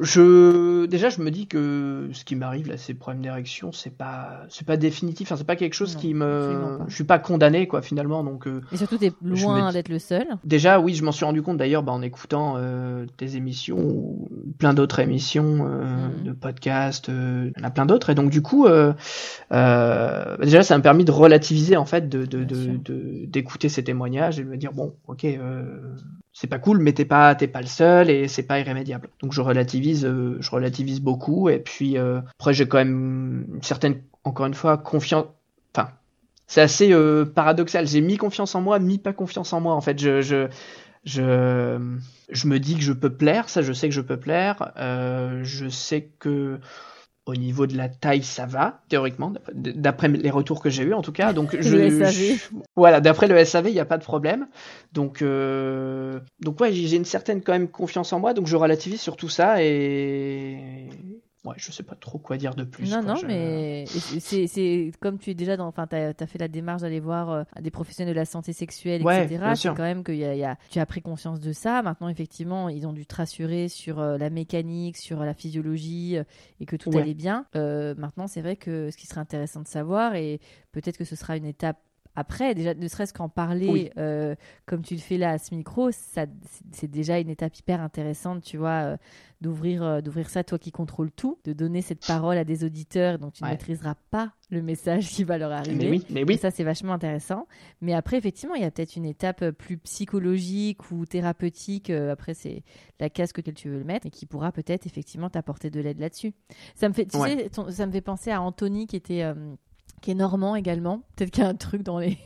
Speaker 2: je déjà je me dis que ce qui m'arrive là, ces problèmes d'érection, c'est pas, c'est pas définitif. Enfin, c'est pas quelque chose
Speaker 1: Non,
Speaker 2: qui me, je suis pas condamné quoi finalement. Donc euh,
Speaker 1: Et surtout, t'es loin
Speaker 2: me
Speaker 1: d'être le seul.
Speaker 2: déjà, oui, je m'en suis rendu compte d'ailleurs bah, en écoutant euh, tes émissions ou plein d'autres émissions euh,
Speaker 1: Mhm.
Speaker 2: de podcasts, euh, il y en a plein d'autres. Et donc du coup, euh, euh, déjà, ça m'a permis de relativiser en fait, de, de, de- d'écouter ces témoignages et de me dire bon, ok. euh, c'est pas cool, mais t'es pas, t'es pas le seul et c'est pas irrémédiable. Donc je relativise, euh, je relativise beaucoup et puis euh, après j'ai quand même une certaine, encore une fois, confiance. Enfin, c'est assez euh, paradoxal. J'ai mis confiance en moi, mis pas confiance en moi. En fait, je, je, je, je me dis que je peux plaire. Ça, je sais que je peux plaire. Euh, je sais que au niveau de la taille, ça va théoriquement, d'après les retours que j'ai eu en tout cas. Donc je,
Speaker 1: Le SAV.
Speaker 2: je- voilà, d'après le SAV, il n'y a pas de problème. Donc, euh, donc ouais, j'ai j'ai une certaine quand même confiance en moi, donc je relativise sur tout ça et ouais, je sais pas trop quoi dire de plus.
Speaker 1: Non,
Speaker 2: quoi,
Speaker 1: non,
Speaker 2: je-
Speaker 1: mais c'est comme tu es déjà dans. Enfin, tu as, fait la démarche d'aller voir euh, des professionnels de la santé sexuelle,
Speaker 2: Ouais,
Speaker 1: etc. C'est quand même que y a, y a- tu as pris conscience de ça. Maintenant, effectivement, ils ont dû te rassurer sur euh, la mécanique, sur la physiologie euh, et que tout
Speaker 2: Ouais.
Speaker 1: allait bien. Euh, maintenant, c'est vrai que ce qui serait intéressant de savoir, et peut-être que ce sera une étape. Après, déjà, ne serait-ce qu'en parler,
Speaker 2: Oui.
Speaker 1: euh, comme tu le fais là à ce micro, ça, c'est- déjà une étape hyper intéressante, tu vois, euh, d'ouvrir euh, d'ouvrir ça, toi qui contrôles tout, de donner cette parole à des auditeurs dont tu ne maîtriseras pas le message qui va leur arriver.
Speaker 2: Mais oui, mais
Speaker 1: Et
Speaker 2: oui.
Speaker 1: ça, c'est vachement intéressant. Mais après, effectivement, il y a peut-être une étape plus psychologique ou thérapeutique. après, c'est la casque auquel tu veux le mettre et qui pourra peut-être effectivement t'apporter de l'aide là-dessus. Ça me fait, tu
Speaker 2: Ouais.
Speaker 1: sais, ton- ça me fait penser à Anthony qui était, qui est normand également. Peut-être qu'il y a un truc dans les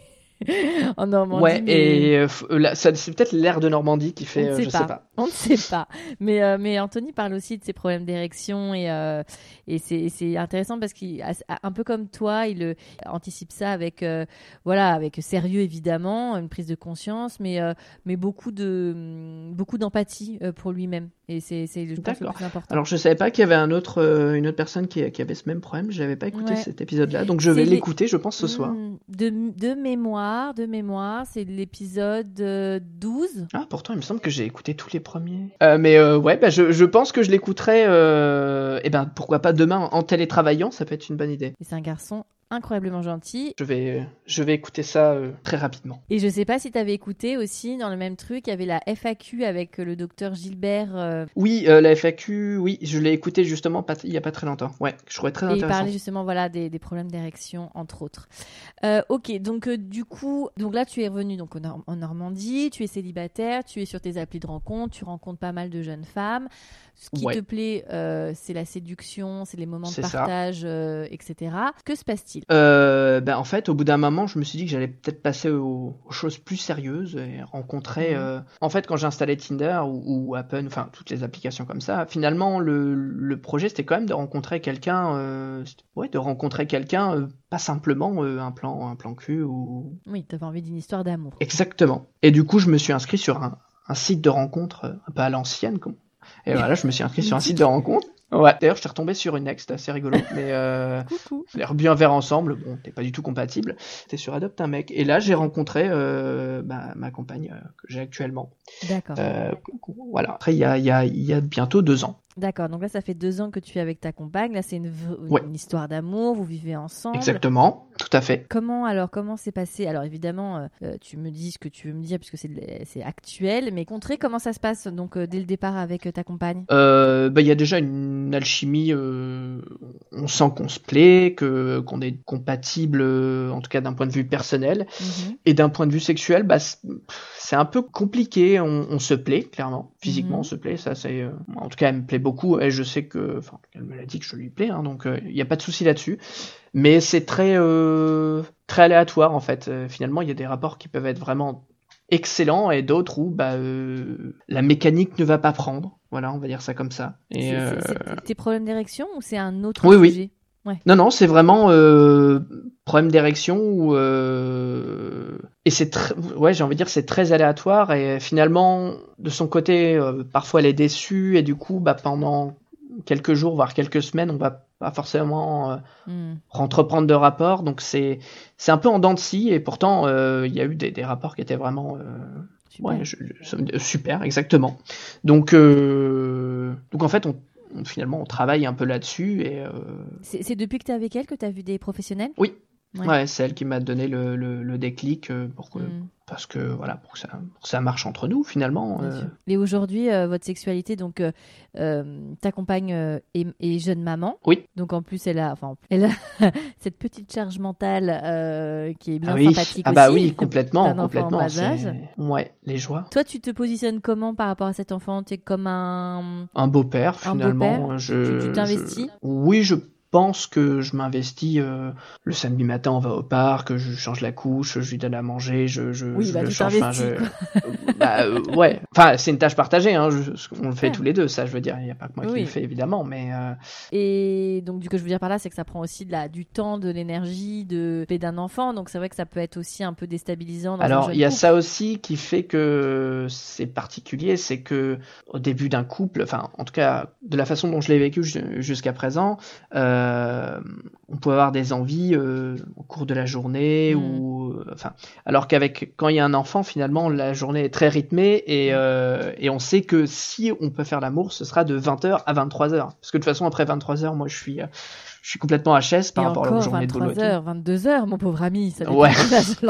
Speaker 1: en Normandie.
Speaker 2: Ouais,
Speaker 1: mais-
Speaker 2: et euh, ça- c'est peut-être l'air de Normandie qui
Speaker 1: On
Speaker 2: fait,
Speaker 1: ne
Speaker 2: euh,
Speaker 1: sait
Speaker 2: je
Speaker 1: pas.
Speaker 2: sais pas.
Speaker 1: On ne sait pas. Mais, euh, mais Anthony parle aussi de ses problèmes d'érection et, euh, et c'est c'est intéressant parce qu'il, un peu comme toi, il euh, anticipe ça avec, euh, voilà, avec sérieux évidemment, une prise de conscience, mais, euh, mais beaucoup de hum, beaucoup d'empathie euh, pour lui-même. Et c'est, c'est je pense, le plus important.
Speaker 2: Alors je savais pas qu'il y avait un autre, euh, une autre personne qui, qui avait ce même problème. Je n'avais pas écouté
Speaker 1: Ouais.
Speaker 2: cet épisode-là, donc je vais
Speaker 1: les-
Speaker 2: l'écouter, je pense ce soir.
Speaker 1: Hmm, De, de mémoire, de mémoire, c'est l'épisode euh, 12.
Speaker 2: Ah, pourtant, il me semble que j'ai écouté tous les premiers. Euh, mais euh, ouais, bah, je, je pense que je l'écouterai. Euh, et ben, pourquoi pas demain en télétravaillant, ça peut être une bonne idée.
Speaker 1: Et c'est un garçon incroyablement gentil.
Speaker 2: Je vais, je vais écouter ça euh, très rapidement.
Speaker 1: Et je sais pas si tu avais écouté aussi dans le même truc, il y avait la FAQ avec le docteur Gilbert. euh,
Speaker 2: Oui, euh, la FAQ, oui, je l'ai écouté justement pas- il y a pas très longtemps. Ouais, je trouvais très
Speaker 1: et il parlait justement voilà des, des problèmes d'érection entre autres. Ok, donc du coup, donc là tu es revenu donc Nor- en Normandie, tu es célibataire, tu es sur tes applis de rencontre, tu rencontres pas mal de jeunes femmes. Ce qui
Speaker 2: Ouais.
Speaker 1: te plaît, c'est la séduction, c'est les moments de partage, etc. Que se passe-t-il?
Speaker 2: Euh, ben, en fait, au bout d'un moment, je me suis dit que j'allais peut-être passer aux, aux choses plus sérieuses et rencontrer.
Speaker 1: Mhm.
Speaker 2: euh, En fait, quand j'ai installé Tinder ou, ou Appen, enfin toutes les applications comme ça, finalement, le, le projet c'était quand même de rencontrer quelqu'un. euh, Ouais, de rencontrer quelqu'un, euh, pas simplement un plan, un plan cul ou.
Speaker 1: Oui, tu avais envie d'une histoire d'amour.
Speaker 2: Exactement. Et du coup, je me suis inscrit sur un, un site de rencontre un peu à l'ancienne, comme. Et voilà, je me suis inscrit sur un site de rencontre. Ouais. D'ailleurs, je suis retombé sur une ex, c'était assez rigolo, mais. Euh...
Speaker 1: Coucou.
Speaker 2: On a bu un verre ensemble, bon, t'es pas du tout compatible. T'es sur Adopte un mec. Et là, j'ai rencontré euh, bah, ma compagne euh, que j'ai actuellement.
Speaker 1: D'accord.
Speaker 2: Euh, voilà. Après, il y a, y, a, y a bientôt deux ans.
Speaker 1: D'accord, donc là ça fait deux ans que tu es avec ta compagne, là c'est une, v-
Speaker 2: Ouais.
Speaker 1: une histoire d'amour, vous vivez ensemble.
Speaker 2: Exactement, tout à fait.
Speaker 1: Comment alors comment c'est passé Alors évidemment, euh, euh, tu me dis ce que tu veux me dire puisque c'est actuel, mais contrer comment ça se passe donc euh, dès le départ avec ta compagne?
Speaker 2: Euh, bah, il y a déjà une alchimie. on sent qu'on se plaît, que qu'on est compatible, en tout cas d'un point de vue personnel.
Speaker 1: Mhm.
Speaker 2: Et d'un point de vue sexuel, bah, c'est- un peu compliqué. On, on se plaît, clairement. Physiquement,
Speaker 1: Mhm.
Speaker 2: on se plaît. Ça, c'est. En tout cas, elle me plaît beaucoup. Et je sais que. Enfin, elle me l'a dit que je lui plais. hein, donc, il n'y a pas de souci là-dessus. Mais c'est très. euh, très aléatoire, en fait. Euh, finalement, il y a des rapports qui peuvent être vraiment excellents et d'autres où bah, euh, la mécanique ne va pas prendre. Voilà, on va dire ça comme ça. Et,
Speaker 1: C'est- tes problèmes d'érection ou c'est un autre
Speaker 2: Oui, oui.
Speaker 1: sujet?
Speaker 2: Non, non, c'est vraiment problème d'érection ou et c'est très, ouais, j'ai envie de dire c'est très aléatoire et finalement de son côté, parfois elle est déçue et du coup, bah pendant quelques jours voire quelques semaines, on va pas forcément euh,
Speaker 1: Hmm.
Speaker 2: entreprendre de rapports, donc c'est c'est un peu en dents de scie et pourtant euh, il y a eu des, des rapports qui étaient vraiment euh,
Speaker 1: Super.
Speaker 2: ouais, je- je- super, exactement. Donc euh, donc en fait on, on- finalement on travaille un peu là-dessus et euh,
Speaker 1: C'est c'est depuis que tu es avec elle que tu as vu des professionnels?
Speaker 2: Oui.
Speaker 1: Ouais.
Speaker 2: Ouais, c'est elle qui m'a donné le, le, le déclic euh, pour que,
Speaker 1: Hmm.
Speaker 2: parce que voilà pour que ça, pour que ça marche entre nous finalement. Euh.
Speaker 1: Et aujourd'hui, euh, votre sexualité, donc euh, euh, ta compagne est, est jeune maman.
Speaker 2: Oui.
Speaker 1: Donc en plus, elle a, enfin, elle a cette petite charge mentale qui est bien
Speaker 2: ah oui,
Speaker 1: sympathique
Speaker 2: ah bah
Speaker 1: aussi.
Speaker 2: oui, complètement, complètement. Ouais, les joies.
Speaker 1: Toi, tu te positionnes comment par rapport à cet enfant? Tu es comme un.
Speaker 2: Un beau-père
Speaker 1: Un
Speaker 2: finalement.
Speaker 1: beau-père
Speaker 2: je,
Speaker 1: Tu- tu t'investis?
Speaker 2: Je- Oui, je pense que je m'investis. euh, le samedi matin, on va au parc, je change la couche, je lui donne à manger, je, je,
Speaker 1: Oui,
Speaker 2: je
Speaker 1: bah,
Speaker 2: le change. enfin, je- Bah, euh, ouais, enfin c'est une tâche partagée. Hein, on le fait
Speaker 1: Ouais.
Speaker 2: tous les deux, ça. Je veux dire, il n'y a pas que moi
Speaker 1: Oui.
Speaker 2: qui le fais évidemment, mais euh,
Speaker 1: Et donc, du que je veux dire par là, c'est que ça prend aussi de la, du temps, de l'énergie, de d'un enfant. Donc, c'est vrai que ça peut être aussi un peu déstabilisant. Dans
Speaker 2: Alors, il y a
Speaker 1: couple.
Speaker 2: ça aussi qui fait que c'est particulier, c'est que au début d'un couple, enfin, en tout cas, de la façon dont je l'ai vécu ju- jusqu'à présent, euh, on peut avoir des envies euh, au cours de la journée
Speaker 1: Mm.
Speaker 2: ou, euh, enfin, alors qu'avec quand il y a un enfant, finalement, la journée est très rythmée et, euh, et on sait que si on peut faire l'amour, ce sera de 20h à 23h. Parce que de toute façon, après 23h, moi, je suis, euh, je suis complètement HS par
Speaker 1: Et
Speaker 2: rapport aux
Speaker 1: encore,
Speaker 2: journées de boulot. et tout.
Speaker 1: 23h, 22h, mon pauvre ami. Ça
Speaker 2: Ouais.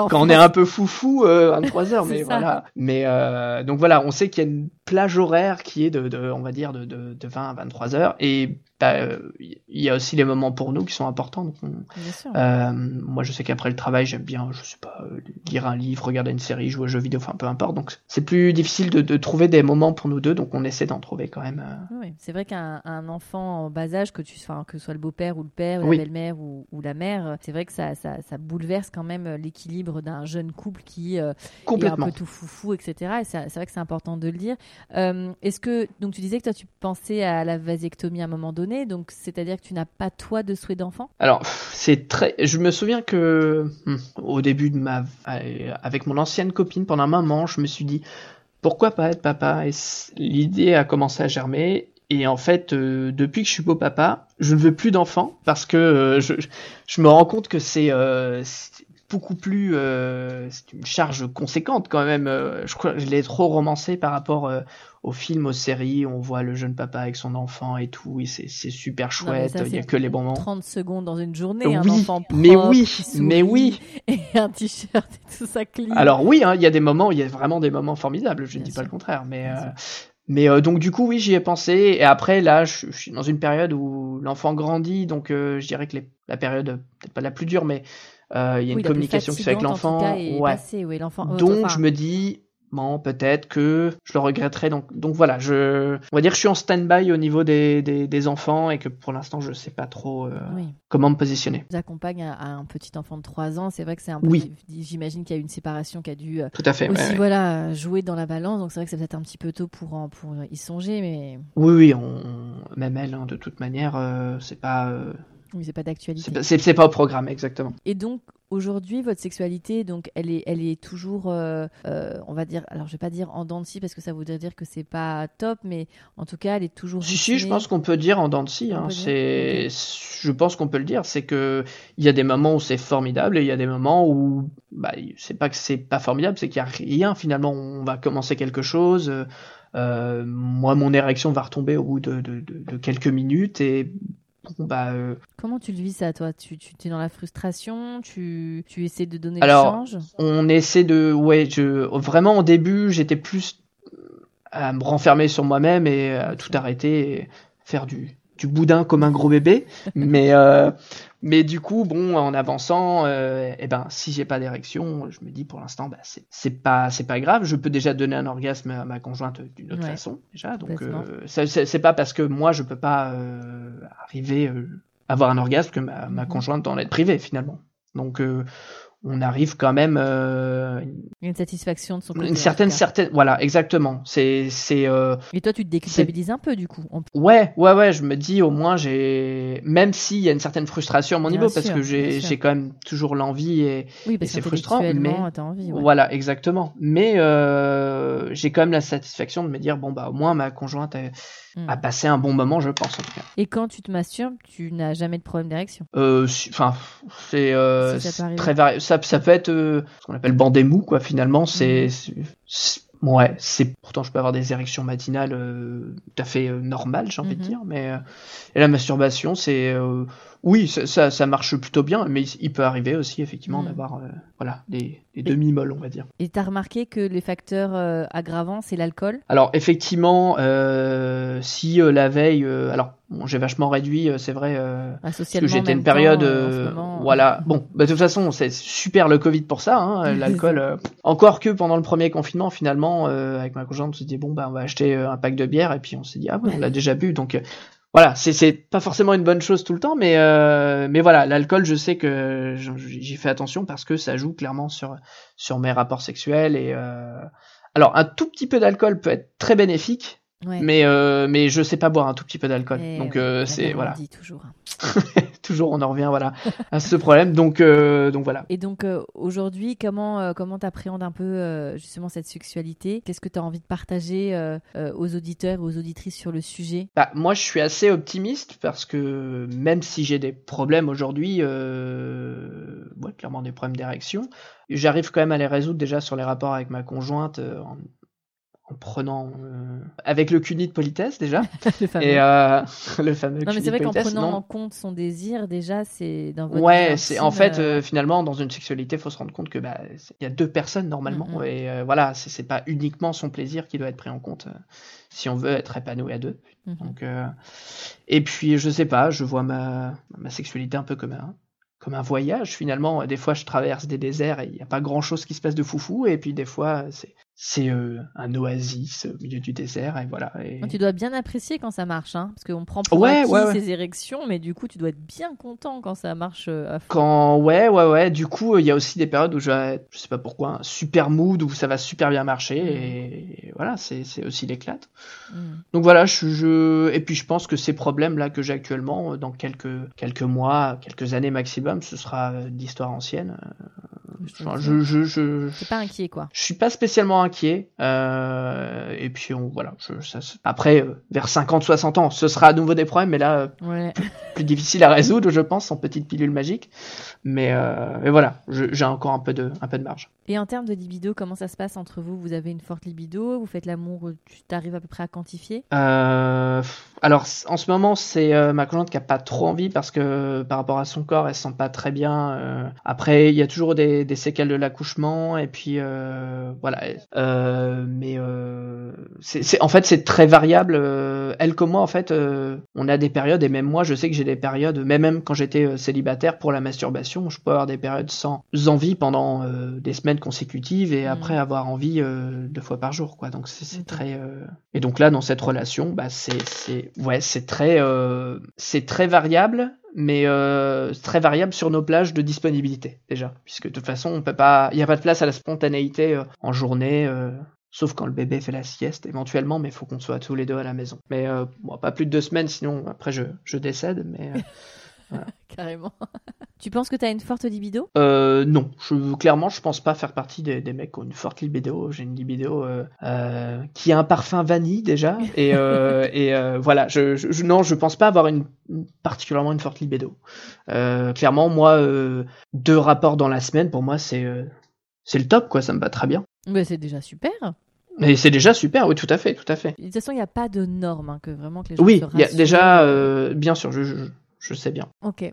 Speaker 2: quand on est un peu foufou, euh, 23 heures,
Speaker 1: C'est
Speaker 2: mais
Speaker 1: ça.
Speaker 2: voilà. Mais euh, donc voilà, on sait qu'il y a une plage horaire qui est de, de on va dire, de, de, de 20 à 23 heures. Et euh, il y a aussi les moments pour nous qui sont importants. Donc, on-
Speaker 1: Bien sûr.
Speaker 2: euh, moi, je sais qu'après le travail, j'aime bien, je sais pas, euh, lire un livre, regarder une série, jouer aux jeux vidéo, enfin peu importe. Donc c'est plus difficile de, de trouver des moments pour nous deux. Donc on essaie d'en trouver quand même. euh.
Speaker 1: Oui, c'est vrai qu'un un enfant en bas âge, que tu sois, que ce soit le beau-père ou le père, ou
Speaker 2: Oui.
Speaker 1: la belle-mère ou, ou la mère, euh, c'est vrai que ça, ça, ça bouleverse quand même euh, l'équilibre d'un jeune couple qui euh, est un peu tout foufou, etc. Et c'est vrai que c'est important de le dire. Euh, Est-ce que donc tu disais que toi tu pensais à la vasectomie à un moment donné, donc c'est-à-dire que tu n'as pas toi de souhait d'enfant?
Speaker 2: Alors, c'est très. Je me souviens que hmm, au début de ma, euh, avec mon ancienne copine, pendant un moment, je me suis dit pourquoi pas être papa? Et l'idée a commencé à germer. Et en fait, euh, depuis que je suis beau papa, je ne veux plus d'enfants parce que euh, je, me rends compte que c'est- beaucoup plus, euh, c'est une charge conséquente quand même. euh, je crois que je l'ai trop romancé par rapport euh, aux films, aux séries. On voit le jeune papa avec son enfant et tout. Et c'est c'est super
Speaker 1: Non,
Speaker 2: chouette.
Speaker 1: ça,
Speaker 2: Il y a que les bons moments.
Speaker 1: 30 secondes dans une journée, un
Speaker 2: Oui,
Speaker 1: enfant propre,
Speaker 2: mais oui,
Speaker 1: qui
Speaker 2: mais oui.
Speaker 1: Et un t-shirt et tout ça clean.
Speaker 2: Alors oui, hein, il y a des moments, il y a vraiment des moments formidables. Je ne dis
Speaker 1: sûr.
Speaker 2: pas le contraire, mais euh, donc du coup oui, j'y ai pensé. Et après là, je, je suis dans une période où l'enfant grandit, donc euh, je dirais que les- la période peut-être pas la plus dure, mais il y a
Speaker 1: Oui,
Speaker 2: une communication qui se fait avec l'enfant. Ouais.
Speaker 1: oui, euh,
Speaker 2: Donc
Speaker 1: enfin,
Speaker 2: je me dis bon peut-être que je le regretterai donc donc voilà je on va dire que je suis en stand-by au niveau des, des, des enfants et que pour l'instant je sais pas trop euh,
Speaker 1: oui.
Speaker 2: comment me positionner
Speaker 1: Vous accompagne à, à un petit enfant de 3 ans, c'est vrai que c'est un peu.
Speaker 2: Oui.
Speaker 1: J'imagine qu'il y a eu une séparation qui a dû euh,
Speaker 2: tout à fait
Speaker 1: aussi
Speaker 2: ouais, ouais.
Speaker 1: voilà jouer dans la balance, donc c'est vrai que c'est peut-être un petit peu tôt pour en- pour y songer, mais
Speaker 2: oui oui on, même elle hein, de toute manière euh, c'est pas euh,
Speaker 1: oui, c'est pas d'actualité.
Speaker 2: c'est pas, c'est- c'est pas au programme exactement
Speaker 1: Et donc aujourd'hui, votre sexualité, donc elle est, elle est toujours, euh, euh, on va dire, alors je vais pas dire en dents de scie parce que ça voudrait dire que c'est pas top, mais en tout cas, elle est toujours.
Speaker 2: Si, si, je pense qu'on peut dire en dents de scie. Hein, c'est, je pense qu'on peut le dire. C'est que il y a des moments où c'est formidable et il y a des moments où, bah, c'est pas que c'est pas formidable, c'est qu'il y a rien finalement. On va commencer quelque chose. euh, euh, moi, mon érection va retomber au bout de, de, de, de quelques minutes et bon, bah, euh,
Speaker 1: Comment tu le vis ça, toi? Tu, tu es dans la frustration? Tu, tu essaies de donner
Speaker 2: Alors,
Speaker 1: le change
Speaker 2: on essaie de, ouais, je, vraiment au début, j'étais plus à me renfermer sur moi-même et à tout arrêter, et faire du, du boudin comme un gros bébé. mais, euh, mais du coup, bon, en avançant, euh, eh ben, si j'ai pas d'érection, je me dis pour l'instant, bah, c'est, pas, c'est pas grave. Je peux déjà donner un orgasme à ma conjointe d'une autre
Speaker 1: Ouais.
Speaker 2: façon, déjà. Donc, euh, c'est, pas parce que moi je peux pas euh, arriver euh, à avoir un orgasme que ma, ma
Speaker 1: Mhm.
Speaker 2: conjointe en être privée finalement. Donc, euh, on arrive quand même euh,
Speaker 1: une satisfaction de son côté.
Speaker 2: une certaine certaine voilà exactement c'est c'est euh,
Speaker 1: Et toi, tu te déculpabilises un peu du coup. On-
Speaker 2: ouais ouais ouais je me dis au moins j'ai même s'il y a une certaine frustration à mon
Speaker 1: Bien
Speaker 2: niveau parce que j'ai j'ai quand même toujours l'envie et
Speaker 1: Oui, parce
Speaker 2: c'est frustrant, mais-
Speaker 1: t'as envie. ouais.
Speaker 2: voilà exactement mais euh, j'ai quand même la satisfaction de me dire bon bah au moins ma conjointe
Speaker 1: Mm.
Speaker 2: a passé un bon moment je pense en tout cas
Speaker 1: Et quand tu te masturbes, tu n'as jamais de problème d'érection?
Speaker 2: Euh, enfin c'est euh, très vari- ça ça peut être euh, ce qu'on appelle bandé mou quoi finalement c'est
Speaker 1: Mhm.
Speaker 2: c'est- ouais c'est pourtant je peux avoir des érections matinales euh, tout à fait euh, normales j'ai envie de
Speaker 1: Mhm.
Speaker 2: dire mais euh, et la masturbation c'est euh, oui ça, ça ça marche plutôt bien mais il, peut arriver aussi effectivement
Speaker 1: Mhm.
Speaker 2: d'avoir euh, voilà des, des demi molles on va dire
Speaker 1: Et t'as remarqué que les facteurs euh, aggravants, c'est l'alcool?
Speaker 2: Alors effectivement euh, si euh, la veille euh, alors bon, j'ai vachement réduit euh, c'est vrai euh,
Speaker 1: Ah,
Speaker 2: Parce que j'étais une
Speaker 1: temps,
Speaker 2: période,
Speaker 1: moment.
Speaker 2: voilà. Bon, bah, de toute façon, c'est super le Covid pour ça, hein, l'alcool. euh, encore que pendant le premier confinement, finalement, euh, avec ma conjointe, on s'est dit bon, bah, on va acheter un pack de bière et puis on s'est dit ah ouais, on l'a déjà bu, donc euh, voilà, c'est pas forcément une bonne chose tout le temps, mais euh, mais voilà, l'alcool, je sais que j'y fais attention parce que ça joue clairement sur sur mes rapports sexuels et euh, alors un tout petit peu d'alcool peut être très bénéfique,
Speaker 1: Ouais.
Speaker 2: mais euh, mais je sais pas boire un tout petit peu d'alcool, donc euh, c'est voilà.
Speaker 1: dit toujours.
Speaker 2: toujours on en revient voilà à ce problème. Donc euh, donc voilà.
Speaker 1: Et donc euh, aujourd'hui, comment comment t'appréhendes un peu justement cette sexualité? Qu'est-ce que tu as envie de partager aux auditeurs aux auditrices sur le sujet?
Speaker 2: Bah, moi je suis assez optimiste parce que même si j'ai des problèmes aujourd'hui ouais, clairement des problèmes d'érection j'arrive quand même à les résoudre déjà sur les rapports avec ma conjointe en, en prenant euh, avec le CUNY de politesse déjà
Speaker 1: Le fameux.
Speaker 2: et euh, le fameux
Speaker 1: Non mais c'est vrai qu'en prenant
Speaker 2: non.
Speaker 1: en compte son désir, déjà c'est dans votre
Speaker 2: Ouais, c'est en fait
Speaker 1: euh,
Speaker 2: finalement dans une sexualité, faut se rendre compte que bah il y a deux personnes normalement
Speaker 1: Mhm.
Speaker 2: et voilà, c'est pas uniquement son plaisir qui doit être pris en compte si on veut être épanoui à deux.
Speaker 1: mhm.
Speaker 2: Donc et puis je sais pas, je vois ma ma sexualité un peu comme un comme un voyage finalement. Des fois je traverse des déserts et il n'y a pas grand chose qui se passe de foufou et puis des fois c'est c'est euh, un oasis au milieu du désert et voilà. Et...
Speaker 1: Tu dois bien apprécier quand ça marche, hein, parce qu'on prend pour
Speaker 2: Ouais,
Speaker 1: acquis
Speaker 2: ouais, ouais.
Speaker 1: ces érections, mais du coup tu dois être bien content quand ça marche euh, à fond.
Speaker 2: Quand ouais ouais ouais du coup il y a aussi des périodes où j'ai je sais pas pourquoi un super mood où ça va super bien marcher
Speaker 1: Mhm.
Speaker 2: et, et voilà c'est c'est aussi l'éclate
Speaker 1: Mm.
Speaker 2: donc voilà je, je et puis je pense que ces problèmes là que j'ai actuellement euh, dans quelques quelques mois quelques années maximum ce sera euh, d'histoire ancienne Euh,
Speaker 1: je
Speaker 2: je, je, je,
Speaker 1: pas inquiet, quoi.
Speaker 2: je suis pas spécialement inquiet. euh, et puis on, voilà. Je, ça, après, euh, vers 50-60 ans, ce sera à nouveau des problèmes, mais là,
Speaker 1: Ouais.
Speaker 2: plus difficile à résoudre, je pense, en petite pilule magique. Mais, euh, mais voilà, j'ai encore un peu de, un peu de marge.
Speaker 1: Et en termes de libido, comment ça se passe entre vous? Vous avez une forte libido? Vous faites l'amour Tu t'arrives à peu près à quantifier?
Speaker 2: Euh, alors en ce moment c'est euh, ma conjointe qui a pas trop envie parce que par rapport à son corps elle se sent pas très bien. Après il y a toujours des, des séquelles de l'accouchement et puis euh, voilà. Euh, mais euh, c'est en fait c'est très variable. euh, elle comme moi en fait euh, on a des périodes et même moi je sais que j'ai des périodes. Mais même quand j'étais euh, célibataire pour la masturbation je peux avoir des périodes sans envie pendant euh, des semaines consécutives et après avoir envie euh, deux fois par jour quoi. Donc c'est
Speaker 1: Ok.
Speaker 2: très euh, et donc là, dans cette relation, bah c'est c'est ouais, c'est très euh, c'est très variable, mais euh, très variable sur nos plages de disponibilité déjà, puisque de toute façon, on peut pas, il y a pas de place à la spontanéité euh, en journée. euh, Sauf quand le bébé fait la sieste, éventuellement, mais il faut qu'on soit tous les deux à la maison. Mais bon, pas plus de deux semaines, sinon après je, je décède. Mais
Speaker 1: Carrément. tu penses que tu as une forte libido?
Speaker 2: Euh, non, je, clairement, je pense pas faire partie des, des mecs qui ont une forte libido. J'ai une libido euh, euh, qui a un parfum vanille déjà, et, euh, et euh, voilà. Je, non, je pense pas avoir une, particulièrement une forte libido. Euh, clairement, moi, euh, deux rapports dans la semaine, pour moi, c'est euh, c'est le top, quoi. Ça me va très bien.
Speaker 1: bah, C'est déjà super.
Speaker 2: Et c'est déjà super, oui, tout à fait, tout à fait.
Speaker 1: De toute façon, il n'y a pas de normes, hein, que vraiment que les gens
Speaker 2: Oui,
Speaker 1: se
Speaker 2: il y a déjà, euh, bien sûr, je, je, je sais bien.
Speaker 1: Ok.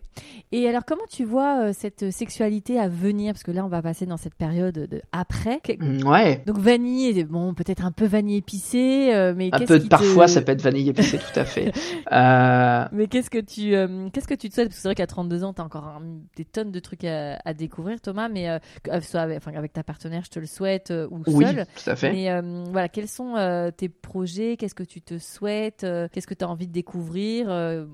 Speaker 1: Et alors, comment tu vois euh, cette sexualité à venir? Parce que là, on va passer dans cette période de après.
Speaker 2: Mm, Ouais.
Speaker 1: Donc vanille, bon, peut-être un peu vanille épicée, euh, mais
Speaker 2: Un peu,
Speaker 1: qui te-
Speaker 2: parfois, ça peut être vanille épicé, tout à fait. Euh,
Speaker 1: Mais qu'est-ce que tu, qu'est-ce que tu te souhaites? Parce que c'est vrai qu'à 32 ans, tu as encore un- des tonnes de trucs à, à découvrir, Thomas. Mais soit avec, enfin, avec ta partenaire, je te le souhaite, ou
Speaker 2: oui,
Speaker 1: seul.
Speaker 2: tout à fait.
Speaker 1: Mais voilà, quels sont tes projets? Qu'est-ce que tu te souhaites? Qu'est-ce que tu as envie de découvrir?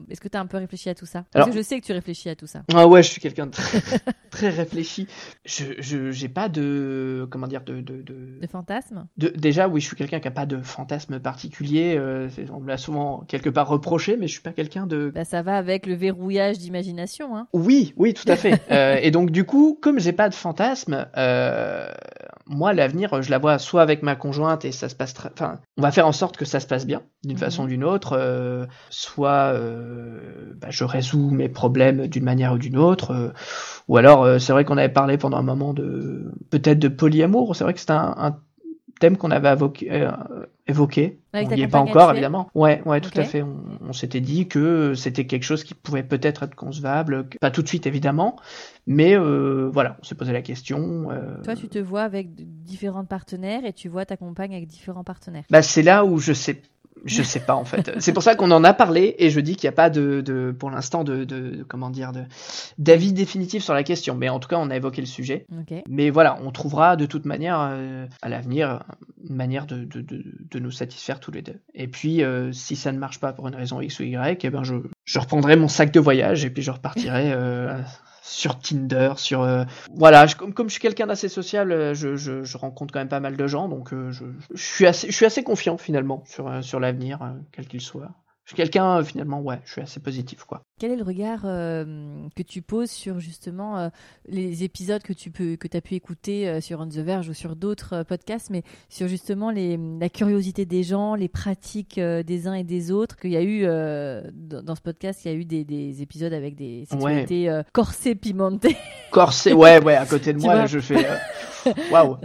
Speaker 1: Est-ce que tu as un peu réfléchi à tout ça Parce
Speaker 2: Alors-
Speaker 1: que je sais que tu réfléchis à tout ça.
Speaker 2: Ah ouais, je suis quelqu'un de très, très réfléchi. Je, j'ai pas de, comment dire, de, de, de,
Speaker 1: De fantasmes
Speaker 2: de- déjà, oui, je suis quelqu'un qui a pas de fantasme particulier. euh, on me l'a souvent quelque part reproché, mais je suis pas quelqu'un de.
Speaker 1: bah, Ça va avec le verrouillage d'imagination. Hein.
Speaker 2: Oui, oui, tout à fait. Euh, et donc du coup, comme j'ai pas de fantasme, euh, moi l'avenir, je la vois soit avec ma conjointe et ça se passe très, enfin, on va faire en sorte que ça se passe bien d'une
Speaker 1: Mhm.
Speaker 2: façon ou d'une autre, euh, soit euh, bah, je résous mes problèmes d'une manière ou d'une autre, euh, ou alors euh, c'est vrai qu'on avait parlé pendant un moment de peut-être de polyamour. C'est vrai que c'était un, un thème qu'on avait euh, évoqué.
Speaker 1: Avec
Speaker 2: on
Speaker 1: ta
Speaker 2: n'y est pas encore
Speaker 1: actuelle
Speaker 2: évidemment. Ouais, ouais, tout à fait. On, on s'était dit que c'était quelque chose qui pouvait peut-être être concevable, pas tout de suite évidemment, mais euh, voilà, on s'est posé la question. euh,
Speaker 1: Toi, tu te vois avec différents partenaires et tu vois ta compagne avec différents partenaires.
Speaker 2: Bah c'est là où je sais, je sais pas en fait. C'est pour ça qu'on en a parlé et je dis qu'il n'y a pas de, de pour l'instant de, de, de- comment dire d'avis définitif sur la question, mais en tout cas on a évoqué le sujet. Mais voilà, on trouvera de toute manière euh, à l'avenir une manière de, de, de, de nous satisfaire tous les deux. Et puis, euh, si ça ne marche pas pour une raison X ou Y, eh ben je, je reprendrai mon sac de voyage et puis je repartirai euh, sur Tinder, sur... euh, voilà, je- comme, comme je suis quelqu'un d'assez social, euh, je, je, je rencontre quand même pas mal de gens, donc euh, je, je, suis assez, je suis assez confiant finalement sur, euh, sur l'avenir, euh, quel qu'il soit. Je suis quelqu'un, finalement, ouais, je suis assez positif, quoi.
Speaker 1: Quel est le regard euh, que tu poses sur justement euh, les épisodes que tu peux que as pu écouter euh, sur On the Verge ou sur d'autres podcasts, mais sur justement les, la curiosité des gens, les pratiques des uns et des autres. Qu'il y a eu dans, ce podcast, il y a eu des, des épisodes avec des sexualités euh, corsées, pimentées.
Speaker 2: Corsé, ouais, ouais, à côté de moi, là, je fais... Waouh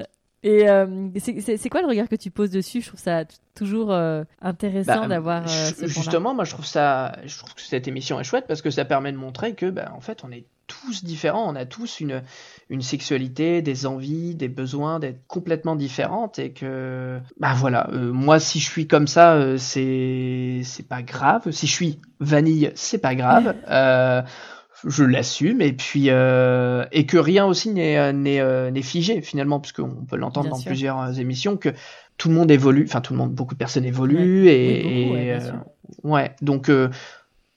Speaker 1: Et euh, c'est- quoi le regard que tu poses dessus? Je trouve ça toujours euh, intéressant
Speaker 2: Bah,
Speaker 1: d'avoir euh,
Speaker 2: justement, moi je trouve ça, je trouve que cette émission est chouette parce que ça permet de montrer que, bah, en fait, on est tous différents, on a tous une une sexualité, des envies, des besoins d'être complètement différentes et que, bah voilà, euh, moi si je suis comme ça, euh, c'est c'est pas grave. Si je suis vanille, c'est pas grave. Euh, je l'assume et puis euh, et que rien aussi n'est euh, n'est euh, n'est figé finalement puisqu'on peut l'entendre dans
Speaker 1: sûr.
Speaker 2: plusieurs émissions que tout le monde évolue enfin tout le monde beaucoup de personnes évoluent et,
Speaker 1: beaucoup, ouais,
Speaker 2: et, euh, donc euh,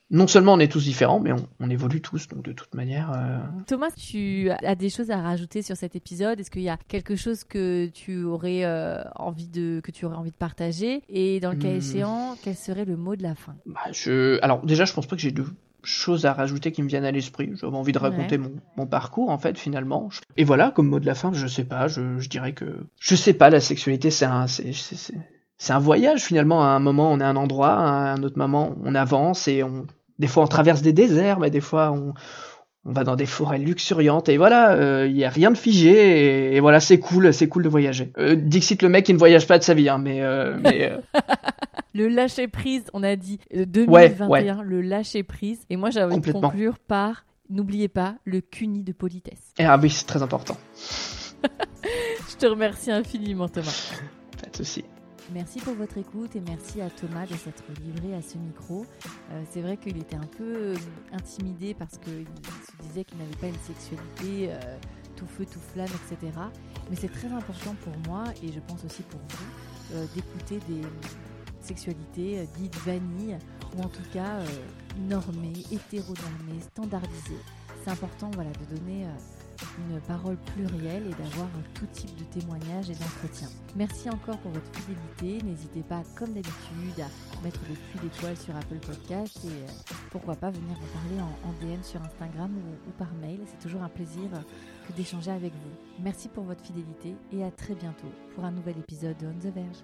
Speaker 2: non seulement on est tous différents mais on, on évolue tous donc de toute manière euh,
Speaker 1: Thomas, tu as des choses à rajouter sur cet épisode? Est-ce qu'il y a quelque chose que tu aurais euh, envie de que tu aurais envie de partager? Et dans le cas
Speaker 2: Hmm.
Speaker 1: échéant, quel serait le mot de la fin?
Speaker 2: Bah, je alors déjà je pense pas que j'ai de choses à rajouter qui me viennent à l'esprit. J'avais envie de raconter mon, parcours, en fait, finalement. Et voilà, comme mot de la fin, je sais pas, je, dirais que. Je sais pas, la sexualité, c'est un. C'est un voyage finalement. À un moment, on est à un endroit, à un autre moment, on avance et on. Des fois, on traverse des déserts, mais des fois, on, on va dans des forêts luxuriantes et voilà, il euh, y a rien de figé et, voilà, c'est cool, c'est cool de voyager. Euh, Dixit le mec qui ne voyage pas de sa vie, hein, mais, euh, mais
Speaker 1: le lâcher prise, on a dit 2021, le lâcher prise. Et moi, j'avais envie de conclure par n'oubliez pas le CUNY de politesse.
Speaker 2: ah oui, c'est très important.
Speaker 1: Je te remercie infiniment, Thomas.
Speaker 2: Pas de souci.
Speaker 1: Merci pour votre écoute et merci à Thomas de s'être livré à ce micro. Euh, c'est vrai qu'il était un peu euh, intimidé parce qu'il se disait qu'il n'avait pas une sexualité euh, tout feu, tout flamme, etc. Mais c'est très important pour moi et je pense aussi pour vous d'écouter des sexualités dites vanille ou en tout cas normées, hétéronormées, standardisées. C'est important voilà, de donner une parole plurielle et d'avoir tout type de témoignages et d'entretien. Merci encore pour votre fidélité. N'hésitez pas, comme d'habitude, à mettre des puits d'étoiles sur Apple Podcast et euh, pourquoi pas venir me parler en, DM sur Instagram ou, par mail. C'est toujours un plaisir que d'échanger avec vous. Merci pour votre fidélité et à très bientôt pour un nouvel épisode de On the Verge.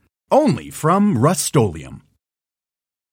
Speaker 4: only from Rust-Oleum